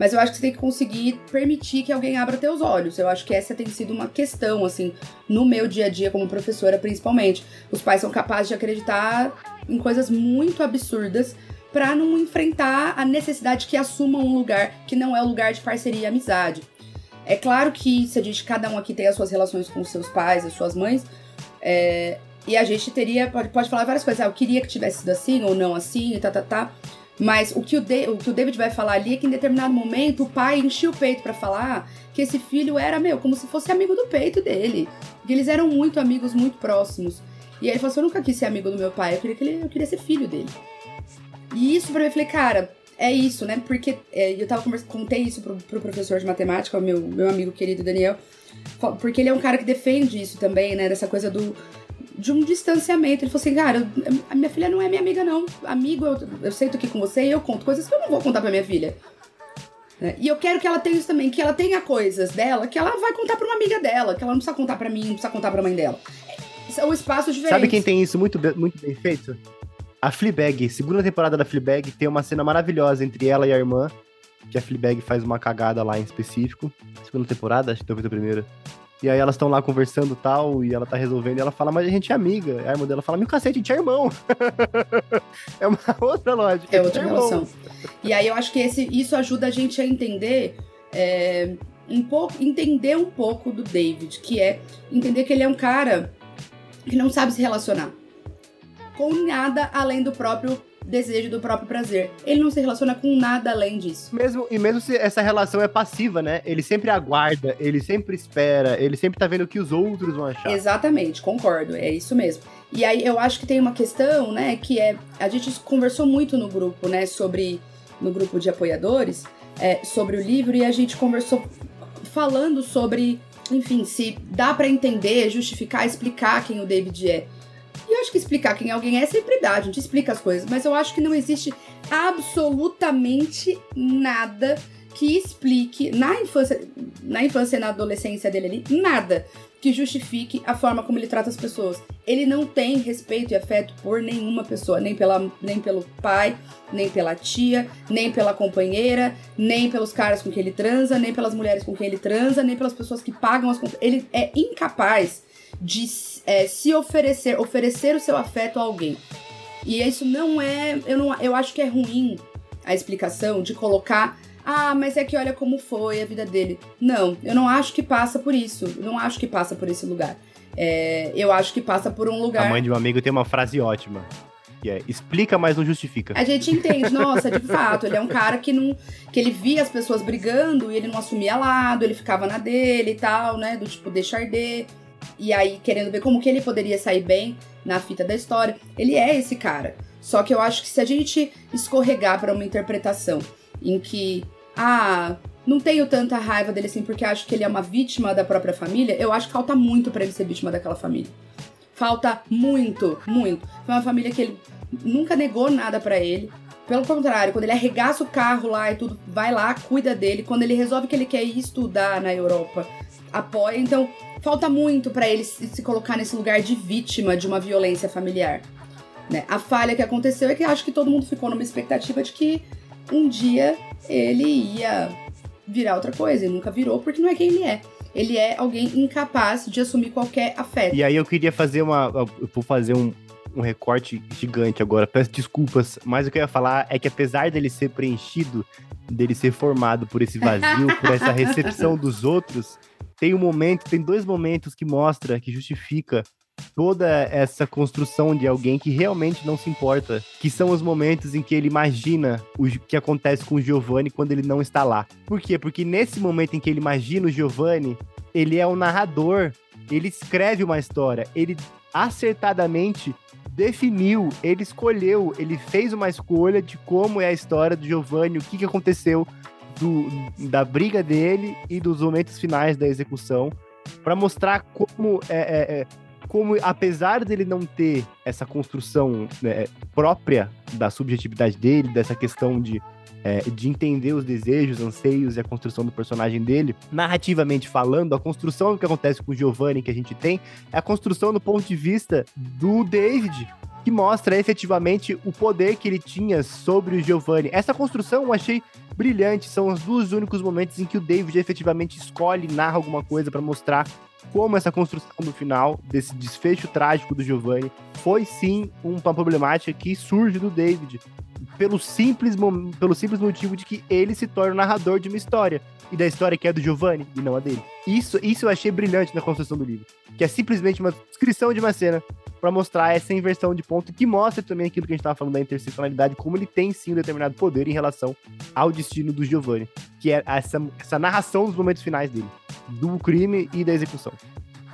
Mas eu acho que você tem que conseguir permitir que alguém abra teus olhos. Eu acho que essa tem sido uma questão, assim, no meu dia a dia como professora, principalmente. Os pais são capazes de acreditar em coisas muito absurdas para não enfrentar a necessidade que assumam um lugar que não é o lugar de parceria e amizade. É claro que se a gente, cada um aqui tem as suas relações com os seus pais, as suas mães, é, e a gente teria, pode, pode falar várias coisas, ah, eu queria que tivesse sido assim ou não assim, e tá, tá, tá. Mas o que o, de, o que o David vai falar ali é que em determinado momento o pai enchia o peito para falar que esse filho era, meu, como se fosse amigo do peito dele. Que eles eram muito amigos, muito próximos. E aí ele falou assim: eu nunca quis ser amigo do meu pai, eu queria, que ele, eu queria ser filho dele. E isso pra mim, eu falei, cara, é isso, né? Porque é, eu tava conversando, contei isso pro, pro professor de matemática, meu, meu amigo querido Daniel, porque ele é um cara que defende isso também, né? Dessa coisa do de um distanciamento. Ele falou assim, cara, a minha filha não é minha amiga, não. Amigo, eu, eu sento aqui com você e eu conto coisas que eu não vou contar pra minha filha. Né? E eu quero que ela tenha isso também, que ela tenha coisas dela que ela vai contar pra uma amiga dela, que ela não precisa contar pra mim, não precisa contar pra mãe dela. São espaços diferentes. Sabe quem tem isso muito, muito bem feito? A Fleabag. Segunda temporada da Fleabag tem uma cena maravilhosa entre ela e a irmã, que a Fleabag faz uma cagada lá em específico. Segunda temporada, acho que talvez a primeira. E aí elas estão lá conversando tal, e ela tá resolvendo, e ela fala, mas a gente é amiga. A irmã dela fala, meu cacete, a gente é irmão. é uma outra lógica. É outra relação. E aí eu acho que esse, isso ajuda a gente a entender. É, um pouco, entender um pouco do David, que é entender que ele é um cara que não sabe se relacionar com nada além do próprio desejo do próprio prazer. Ele não se relaciona com nada além disso. Mesmo, e mesmo se essa relação é passiva, né? Ele sempre aguarda, ele sempre espera, ele sempre tá vendo o que os outros vão achar. Exatamente, concordo, é isso mesmo. E aí eu acho que tem uma questão, né, que é. A gente conversou muito no grupo, né, sobre. No grupo de apoiadores, é, sobre o livro, e a gente conversou falando sobre, enfim, se dá para entender, justificar, explicar quem o David é. E eu acho que explicar quem alguém é sempre dá, a gente explica as coisas, mas eu acho que não existe absolutamente nada que explique na infância, na infância e na adolescência dele ali, nada que justifique a forma como ele trata as pessoas. Ele não tem respeito e afeto por nenhuma pessoa, nem, pela, nem pelo pai, nem pela tia, nem pela companheira, nem pelos caras com quem ele transa, nem pelas mulheres com quem ele transa, nem pelas pessoas que pagam as contas. Ele é incapaz de é, se oferecer, oferecer o seu afeto a alguém. E isso não é, eu não, eu acho que é ruim a explicação de colocar ah, mas é que olha como foi a vida dele. Não, eu não acho que passa por isso. Eu não acho que passa por esse lugar. É, eu acho que passa por um lugar. A mãe de um amigo tem uma frase ótima. Que é, explica, mas não justifica. A gente entende, nossa, de fato, ele é um cara que não. que ele via as pessoas brigando e ele não assumia lado, ele ficava na dele e tal, né? Do tipo, deixar de e aí querendo ver como que ele poderia sair bem na fita da história. Ele é esse cara. Só que eu acho que se a gente escorregar para uma interpretação em que ah, não tenho tanta raiva dele assim porque acho que ele é uma vítima da própria família, eu acho que falta muito para ele ser vítima daquela família. Falta muito, muito. Foi uma família que ele nunca negou nada para ele. Pelo contrário, quando ele arregaça o carro lá e tudo, vai lá, cuida dele. Quando ele resolve que ele quer ir estudar na Europa, apoia. Então, falta muito para ele se colocar nesse lugar de vítima de uma violência familiar. Né? A falha que aconteceu é que acho que todo mundo ficou numa expectativa de que um dia ele ia virar outra coisa. Ele nunca virou porque não é quem ele é. Ele é alguém incapaz de assumir qualquer afeto. E aí eu queria fazer uma. Eu vou fazer um, um recorte gigante agora. Peço desculpas, mas o que eu ia falar é que apesar dele ser preenchido, dele ser formado por esse vazio, por essa recepção dos outros, tem um momento, tem dois momentos que mostra, que justifica toda essa construção de alguém que realmente não se importa, que são os momentos em que ele imagina o que acontece com o Giovanni quando ele não está lá. Por quê? Porque nesse momento em que ele imagina o Giovanni, ele é o narrador, ele escreve uma história, ele acertadamente definiu, ele escolheu, ele fez uma escolha de como é a história do Giovanni, o que, que aconteceu do, da briga dele e dos momentos finais da execução, para mostrar como é, é, é, como, apesar dele não ter essa construção né, própria da subjetividade dele, dessa questão de, é, de entender os desejos, anseios e a construção do personagem dele, narrativamente falando, a construção que acontece com o Giovanni que a gente tem é a construção do ponto de vista do David, que mostra efetivamente o poder que ele tinha sobre o Giovanni. Essa construção eu achei brilhante, são os dois únicos momentos em que o David efetivamente escolhe, narra alguma coisa para mostrar como essa construção no final, desse desfecho trágico do Giovanni, foi sim uma problemática que surge do David, pelo simples, pelo simples motivo de que ele se torna o narrador de uma história, e da história que é do Giovanni e não a dele. Isso, isso eu achei brilhante na construção do livro, que é simplesmente uma descrição de uma cena para mostrar essa inversão de ponto que mostra também aquilo que a gente estava falando da interseccionalidade, como ele tem sim um determinado poder em relação ao destino do Giovanni, que é essa, essa narração dos momentos finais dele, do crime e da execução.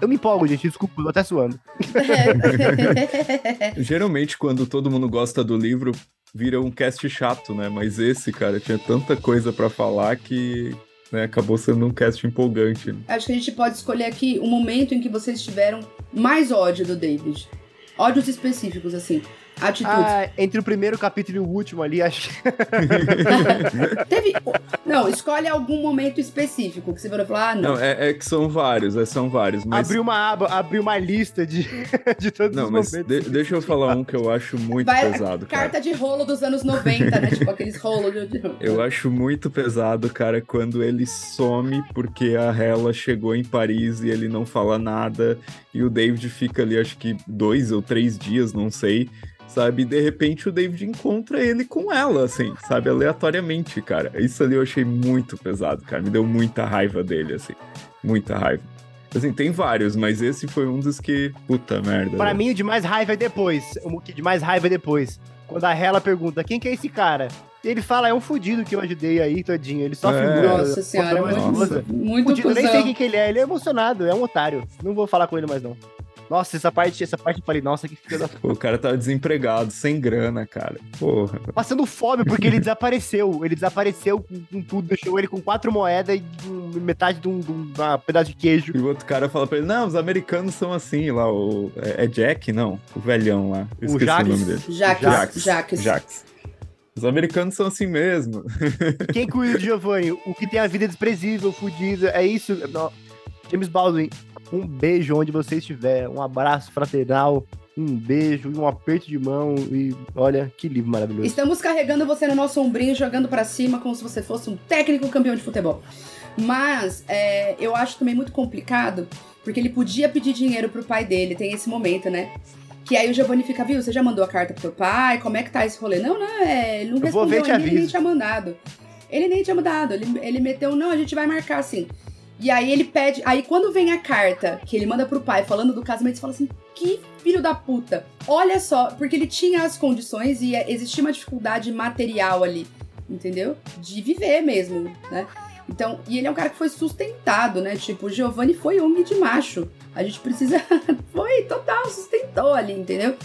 Eu me empolgo, gente, desculpa, tô até suando. Geralmente, quando todo mundo gosta do livro, vira um cast chato, né? Mas esse, cara, tinha tanta coisa para falar que né, acabou sendo um cast empolgante. Acho que a gente pode escolher aqui o momento em que vocês tiveram mais ódio do David. Ódios específicos, assim. Atitudes. Ah, entre o primeiro capítulo e o último ali, acho que. Teve. Não, escolhe algum momento específico que você vai falar, ah, não. Não, é, é, que são vários, é, são vários. Mas... Abriu uma aba, abriu uma lista de, de todos não, os momentos. Não, mas de, deixa eu falar um que eu acho muito vai, pesado. Cara. Carta de rolo dos anos 90, né? tipo aqueles rolos de. Eu acho muito pesado, cara, quando ele some porque a Hela chegou em Paris e ele não fala nada. E o David fica ali, acho que dois ou três dias, não sei sabe? E de repente o David encontra ele com ela, assim, sabe? Aleatoriamente, cara. Isso ali eu achei muito pesado, cara. Me deu muita raiva dele, assim. Muita raiva. Assim, tem vários, mas esse foi um dos que. Puta merda. Para mim, o de mais raiva é depois. O de mais raiva é depois. Quando a Hela pergunta: quem que é esse cara? Ele fala, é um fudido que eu ajudei aí, todinho. Ele só é. figura. Nossa senhora, muito, muito fudido, nem sei quem que ele é. Ele é emocionado, é um otário. Não vou falar com ele mais, não. Nossa, essa parte, essa parte eu falei, nossa, que filho da O cara tava desempregado, sem grana, cara. Porra. Passando fome, porque ele desapareceu. Ele desapareceu com, com, tudo, deixou ele com quatro moedas e um, metade de um, de um pedaço de queijo. E o outro cara fala pra ele: não, os americanos são assim lá. O, é, é Jack? Não, o velhão lá. Eu o esqueci Jax, o nome dele. Jax. Jax. Jax. Os americanos são assim mesmo. Quem cuida de Giovanni? O que tem a vida desprezível, fodida. É isso. James Baldwin, um beijo onde você estiver, um abraço fraternal, um beijo e um aperto de mão e olha que livro maravilhoso. Estamos carregando você no nosso ombrinho, jogando para cima como se você fosse um técnico campeão de futebol. Mas é, eu acho também muito complicado, porque ele podia pedir dinheiro pro pai dele, tem esse momento, né? Que aí o Giovanni fica, viu, você já mandou a carta pro teu pai? Como é que tá esse rolê? Não, não, é, ele não eu respondeu, ele nem tinha mandado. Ele nem tinha mandado, ele, ele meteu, não, a gente vai marcar assim. E aí ele pede. Aí quando vem a carta que ele manda pro pai falando do casamento, você fala assim: que filho da puta. Olha só, porque ele tinha as condições e existia uma dificuldade material ali, entendeu? De viver mesmo, né? Então, e ele é um cara que foi sustentado, né? Tipo, o Giovanni foi homem de macho. A gente precisa. foi total, sustentou ali, entendeu?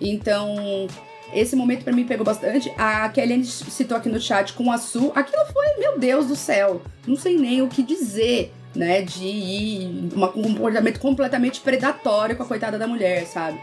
Então, esse momento para mim pegou bastante. A Kelly citou aqui no chat com a Su. Aquilo foi, meu Deus do céu. Não sei nem o que dizer né, de um comportamento completamente predatório com a coitada da mulher, sabe?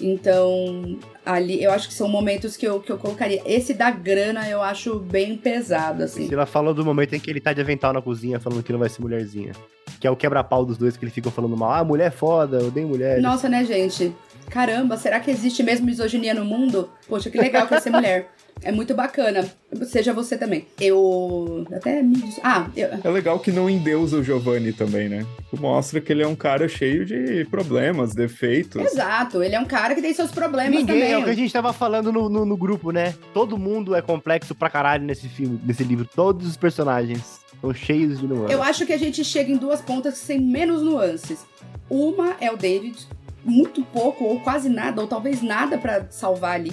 Então, ali eu acho que são momentos que eu, que eu colocaria. Esse da grana eu acho bem pesado, assim. Ela falou do momento em que ele tá de avental na cozinha, falando que não vai ser mulherzinha. Que é o quebra-pau dos dois que eles ficam falando mal. Ah, mulher é foda, eu dei mulher. Nossa, né, gente? Caramba, será que existe mesmo misoginia no mundo? Poxa, que legal que é ser mulher. É muito bacana. Seja você também. Eu. Até me. Ah, eu... É legal que não endeusa o Giovanni também, né? Mostra que ele é um cara cheio de problemas, defeitos. Exato, ele é um cara que tem seus problemas Ninguém, também. É o que a gente tava falando no, no, no grupo, né? Todo mundo é complexo pra caralho nesse filme, nesse livro. Todos os personagens são cheios de nuances. Eu acho que a gente chega em duas pontas sem menos nuances. Uma é o David, muito pouco, ou quase nada, ou talvez nada para salvar ali.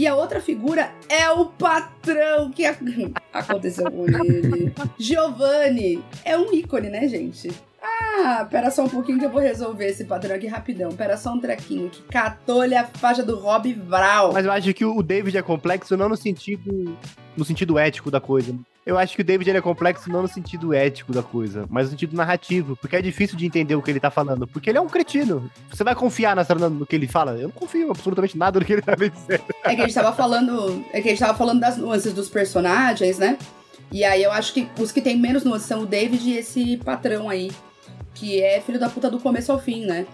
E a outra figura é o patrão que aconteceu com ele. Giovanni é um ícone, né, gente? Ah, pera só um pouquinho que eu vou resolver esse padrão aqui rapidão. Pera só um trequinho que catou-lhe a faixa do Rob Vral. Mas eu acho que o David é complexo não no sentido no sentido ético da coisa. Eu acho que o David é complexo não no sentido ético da coisa, mas no sentido narrativo, porque é difícil de entender o que ele tá falando, porque ele é um cretino. Você vai confiar nessa, no que ele fala? Eu não confio absolutamente nada no que ele tá me dizendo. É que a gente tava falando, é que a gente tava falando das nuances dos personagens, né? E aí eu acho que os que tem menos nuances são o David e esse patrão aí, que é filho da puta do começo ao fim, né?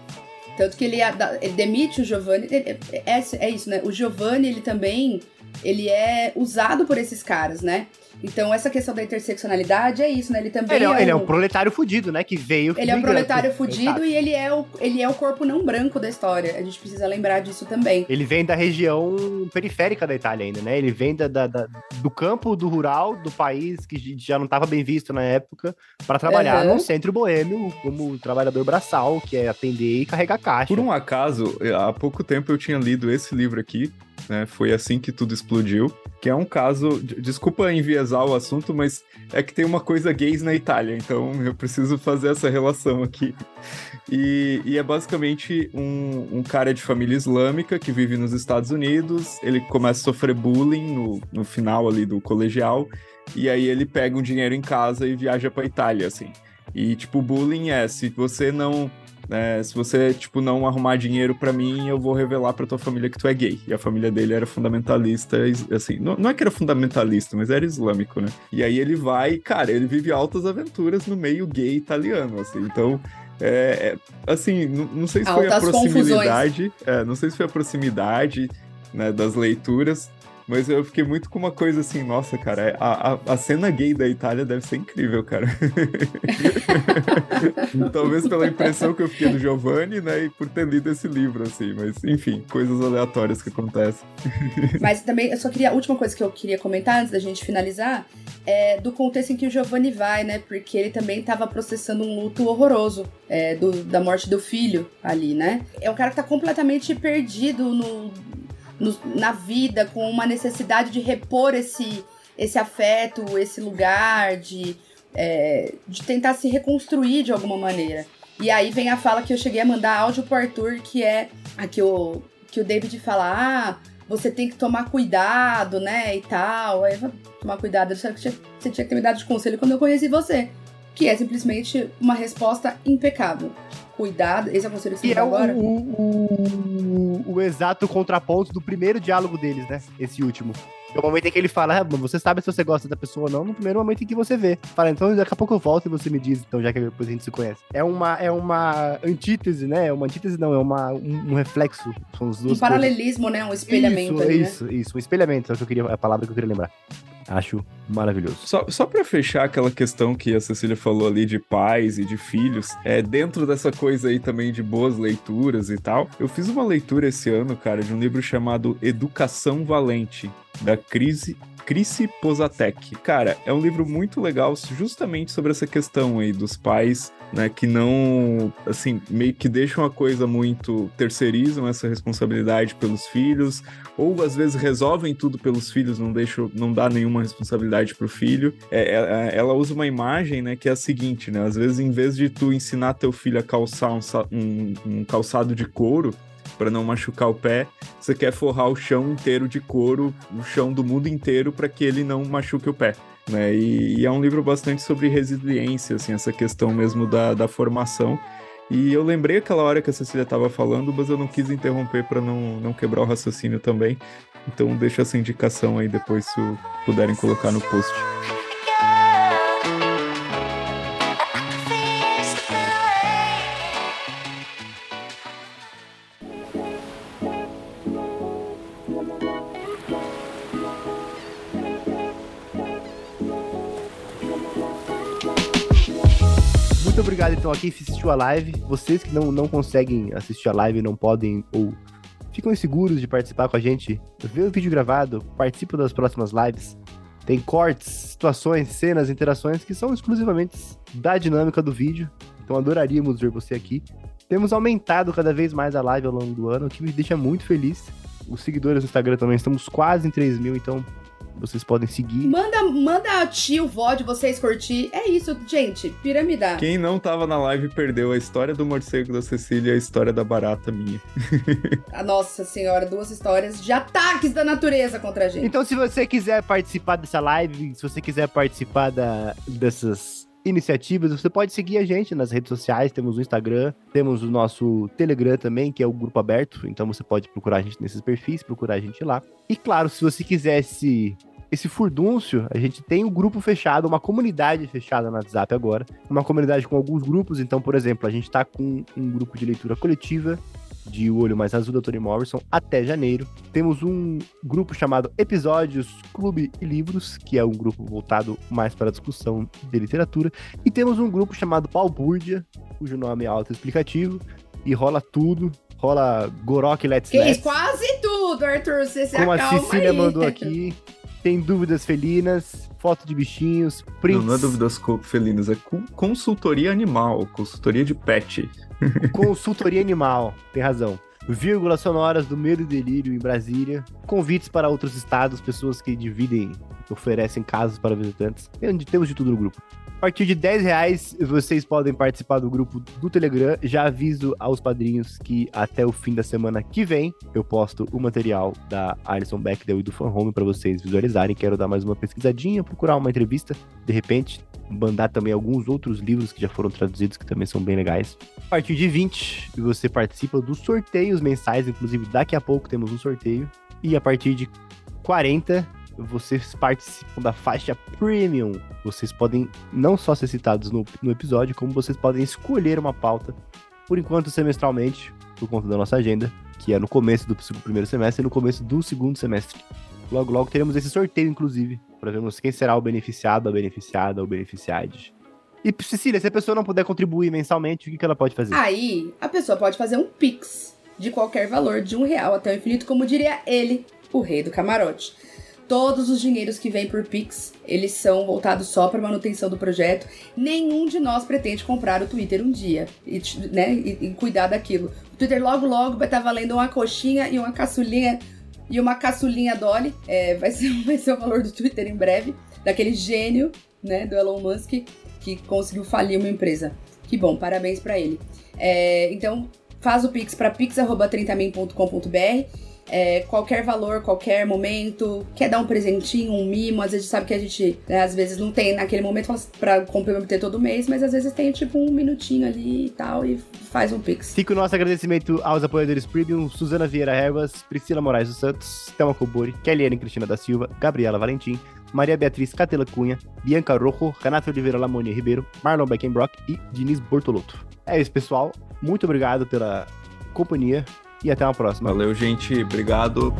Tanto que ele, ele demite o Giovanni. É, é, isso, né? O Giovanni, ele também ele é usado por esses caras, né? Então, essa questão da interseccionalidade é isso, né? Ele também ele é, é, ele é um proletário fudido, né? Que veio. Ele é um proletário fudido e ele é, o, ele é o corpo não branco da história. A gente precisa lembrar disso também. Ele vem da região periférica da Itália ainda, né? Ele vem da, da, da do campo, do rural, do país que já não estava bem visto na época, para trabalhar uhum. no centro boêmio como trabalhador braçal, que é atender e carregar caixa. Por um acaso, há pouco tempo eu tinha lido esse livro aqui, né? Foi assim que tudo explodiu. Que é um caso. Desculpa enviesar o assunto, mas é que tem uma coisa gays na Itália, então eu preciso fazer essa relação aqui. E, e é basicamente um, um, cara de família islâmica que vive nos Estados Unidos. Ele começa a sofrer bullying no, no final ali do colegial. E aí ele pega um dinheiro em casa e viaja pra Itália, assim. E, tipo, bullying é, se você não né? Se você, tipo, não arrumar dinheiro para mim, eu vou revelar pra tua família que tu é gay. E a família dele era fundamentalista, assim, não, não é que era fundamentalista, mas era islâmico, né? E aí ele vai, cara, ele vive altas aventuras no meio gay italiano, assim. Então, é, é, assim, não, não, sei se Altas foi a proximidade, é, não sei se foi a proximidade né, das leituras, mas eu fiquei muito com uma coisa assim, nossa, cara, é, a, a, a cena gay da Itália deve ser incrível, cara. Talvez pela impressão que eu fiquei do Giovanni, né, e por ter lido esse livro, assim, mas enfim, coisas aleatórias que acontecem. mas também, eu só queria, a última coisa que eu queria comentar antes da gente finalizar, é do contexto em que o Giovanni vai, né, porque ele também estava processando um luto horroroso é, do, da morte do filho ali, né. É um cara que tá completamente perdido no no, na vida, com uma necessidade de repor esse, esse afeto, esse lugar, de, é, de tentar se reconstruir de alguma maneira. E aí vem a fala que eu cheguei a mandar áudio pro Arthur, que é a que o, que o David fala, ah, você tem que tomar cuidado, né, e tal. Aí eu tomar cuidado, você tinha, você tinha que me dado de conselho quando eu conheci você. Que é simplesmente uma resposta impecável cuidado. Esse é o conselho que você e é agora? O, o, o, exato contraponto do primeiro diálogo deles, né? Esse último. É o momento em que ele fala, ah, você sabe se você gosta da pessoa ou não, no primeiro momento em que você vê. Fala, então daqui a pouco eu volto e você me diz, então, já que depois a gente se conhece. É uma, é uma antítese, né? É uma antítese, não, é uma, um, um reflexo. São as duas um paralelismo, coisas. né? Um espelhamento. Isso, ali, isso, né? isso. Um espelhamento, é o que eu queria, a palavra que eu queria lembrar. Acho maravilhoso. Só, só para fechar aquela questão que a Cecília falou ali de pais e de filhos, é dentro dessa coisa aí também de boas leituras e tal. Eu fiz uma leitura esse ano, cara, de um livro chamado Educação Valente, da Crise Chrissy Posatek. Cara, é um livro muito legal justamente sobre essa questão aí dos pais, né, que não, assim, meio que deixam a coisa muito, terceirizam essa responsabilidade pelos filhos, ou às vezes resolvem tudo pelos filhos, não deixam, não dá nenhuma responsabilidade pro filho. É, é, ela usa uma imagem, né, que é a seguinte, né, às vezes em vez de tu ensinar teu filho a calçar um, um, um calçado de couro, para não machucar o pé, você quer forrar o chão inteiro de couro, o chão do mundo inteiro, para que ele não machuque o pé. Né? E, e, é um livro bastante sobre resiliência, assim, essa questão mesmo da, da formação. E eu lembrei aquela hora que a Cecília estava falando, mas eu não quis interromper para não, não quebrar o raciocínio também. Então deixa essa indicação aí depois se puderem colocar no post. Obrigado então aqui que assistiu a live. Vocês que não, não conseguem assistir a live, não podem ou ficam inseguros de participar com a gente, vê o vídeo gravado, participa das próximas lives. Tem cortes, situações, cenas, interações que são exclusivamente da dinâmica do vídeo. Então adoraríamos ver você aqui. Temos aumentado cada vez mais a live ao longo do ano, o que me deixa muito feliz. Os seguidores no Instagram também estamos quase em 3 mil, então vocês podem seguir. Manda, manda tio, vó de vocês curtir. É isso, gente. Piramidar. Quem não tava na live perdeu a história do morcego da Cecília e a história da barata minha. A nossa senhora, duas histórias de ataques da natureza contra a gente. Então, se você quiser participar dessa live, se você quiser participar da, dessas iniciativas, você pode seguir a gente nas redes sociais. Temos o Instagram, temos o nosso Telegram também, que é o grupo aberto. Então você pode procurar a gente nesses perfis, procurar a gente lá. E claro, se você quiser esse, furdúncio, a gente tem um grupo fechado, uma comunidade fechada no WhatsApp agora. Uma comunidade com alguns grupos. Então, por exemplo, a gente tá com um grupo de leitura coletiva de O Olho Mais Azul da Toni Morrison até janeiro. Temos um grupo chamado Episódios Clube e Livros, que é um grupo voltado mais para a discussão de literatura. E temos um grupo chamado Balbúrdia, cujo nome é autoexplicativo, e rola tudo. Rola Gorok Let's Que Let's. Quase tudo, Arthur. Você se Como a Cecília aí. mandou aqui. Tem dúvidas felinas, foto de bichinhos, prints, Não, não é dúvidas felinas, é co- consultoria animal, consultoria de pet. consultoria animal, tem razão. Vírgulas sonoras do medo e delírio em Brasília, convites para outros estados, pessoas que dividem, oferecem casas para visitantes. Tem- Temos de tudo no grupo. A partir de 10 reais, vocês podem participar do grupo do Telegram. Já aviso aos padrinhos que até o fim da semana que vem eu posto o material da Alison Bechdel e do Fan Home para vocês visualizarem. Quero dar mais uma pesquisadinha, procurar uma entrevista, de repente, mandar também alguns outros livros que já foram traduzidos, que também são bem legais. A partir de 20, você participa dos sorteios mensais, inclusive daqui a pouco temos um sorteio. E a partir de 40, vocês participam da faixa Premium. Vocês podem não só ser citados no, no episódio, como vocês podem escolher uma pauta, por enquanto semestralmente, por conta da nossa agenda, que é no começo do primeiro semestre e no começo do segundo semestre. Logo, logo teremos esse sorteio, inclusive, para vermos quem será o beneficiado, a beneficiada, o beneficiade. E, Cecília, se a pessoa não puder contribuir mensalmente, o que, que ela pode fazer? Aí, a pessoa pode fazer um pix de qualquer valor, de um real até o infinito, como diria ele, o rei do camarote. Todos os dinheiros que vêm por Pix, eles são voltados só para manutenção do projeto. Nenhum de nós pretende comprar o Twitter um dia e, né, e, e cuidar daquilo. O Twitter logo logo vai estar valendo uma coxinha e uma caçulinha e uma caçulinha Dolly. É, vai, ser, vai ser o valor do Twitter em breve, daquele gênio, né, do Elon Musk que conseguiu falir uma empresa. Que bom, parabéns para ele. É, então, faz o Pix para pix.30min.com.br. É, qualquer valor, qualquer momento, quer dar um presentinho, um mimo, às vezes sabe que a gente, né, às vezes não tem naquele momento assim, pra comprometer todo mês, mas às vezes tem tipo um minutinho ali e tal, e faz um pix. Fica o nosso agradecimento aos apoiadores Premium, Suzana Vieira Ervas, Priscila Moraes dos Santos, Thelma Cobori, Kellyane Cristina da Silva, Gabriela Valentim, Maria Beatriz Catela Cunha, Bianca Rojo, Renato Oliveira Lamoni Ribeiro, Marlon Beckenbrock e Diniz Bortolotto. É isso, pessoal. Muito obrigado pela companhia e até uma próxima. Valeu, gente. Obrigado.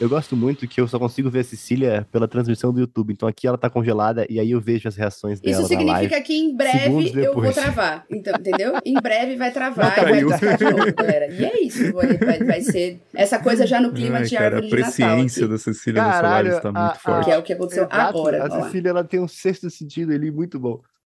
Eu gosto muito que eu só consigo ver a Cecília pela transmissão do YouTube. Então aqui ela tá congelada e aí eu vejo as reações dela Isso na significa live. que em breve eu vou travar. Então, entendeu? Em breve vai travar Não, e vai novo, galera. E é isso. Vai, vai- vai ser essa coisa já no clima Ai, de cara, árvore a de Natal. presciência Aqui, da Cecília Caralho, está a- muito a- forte. que é o que aconteceu Exato, agora. A. Cecília ela tem um sexto sentido ali muito bom.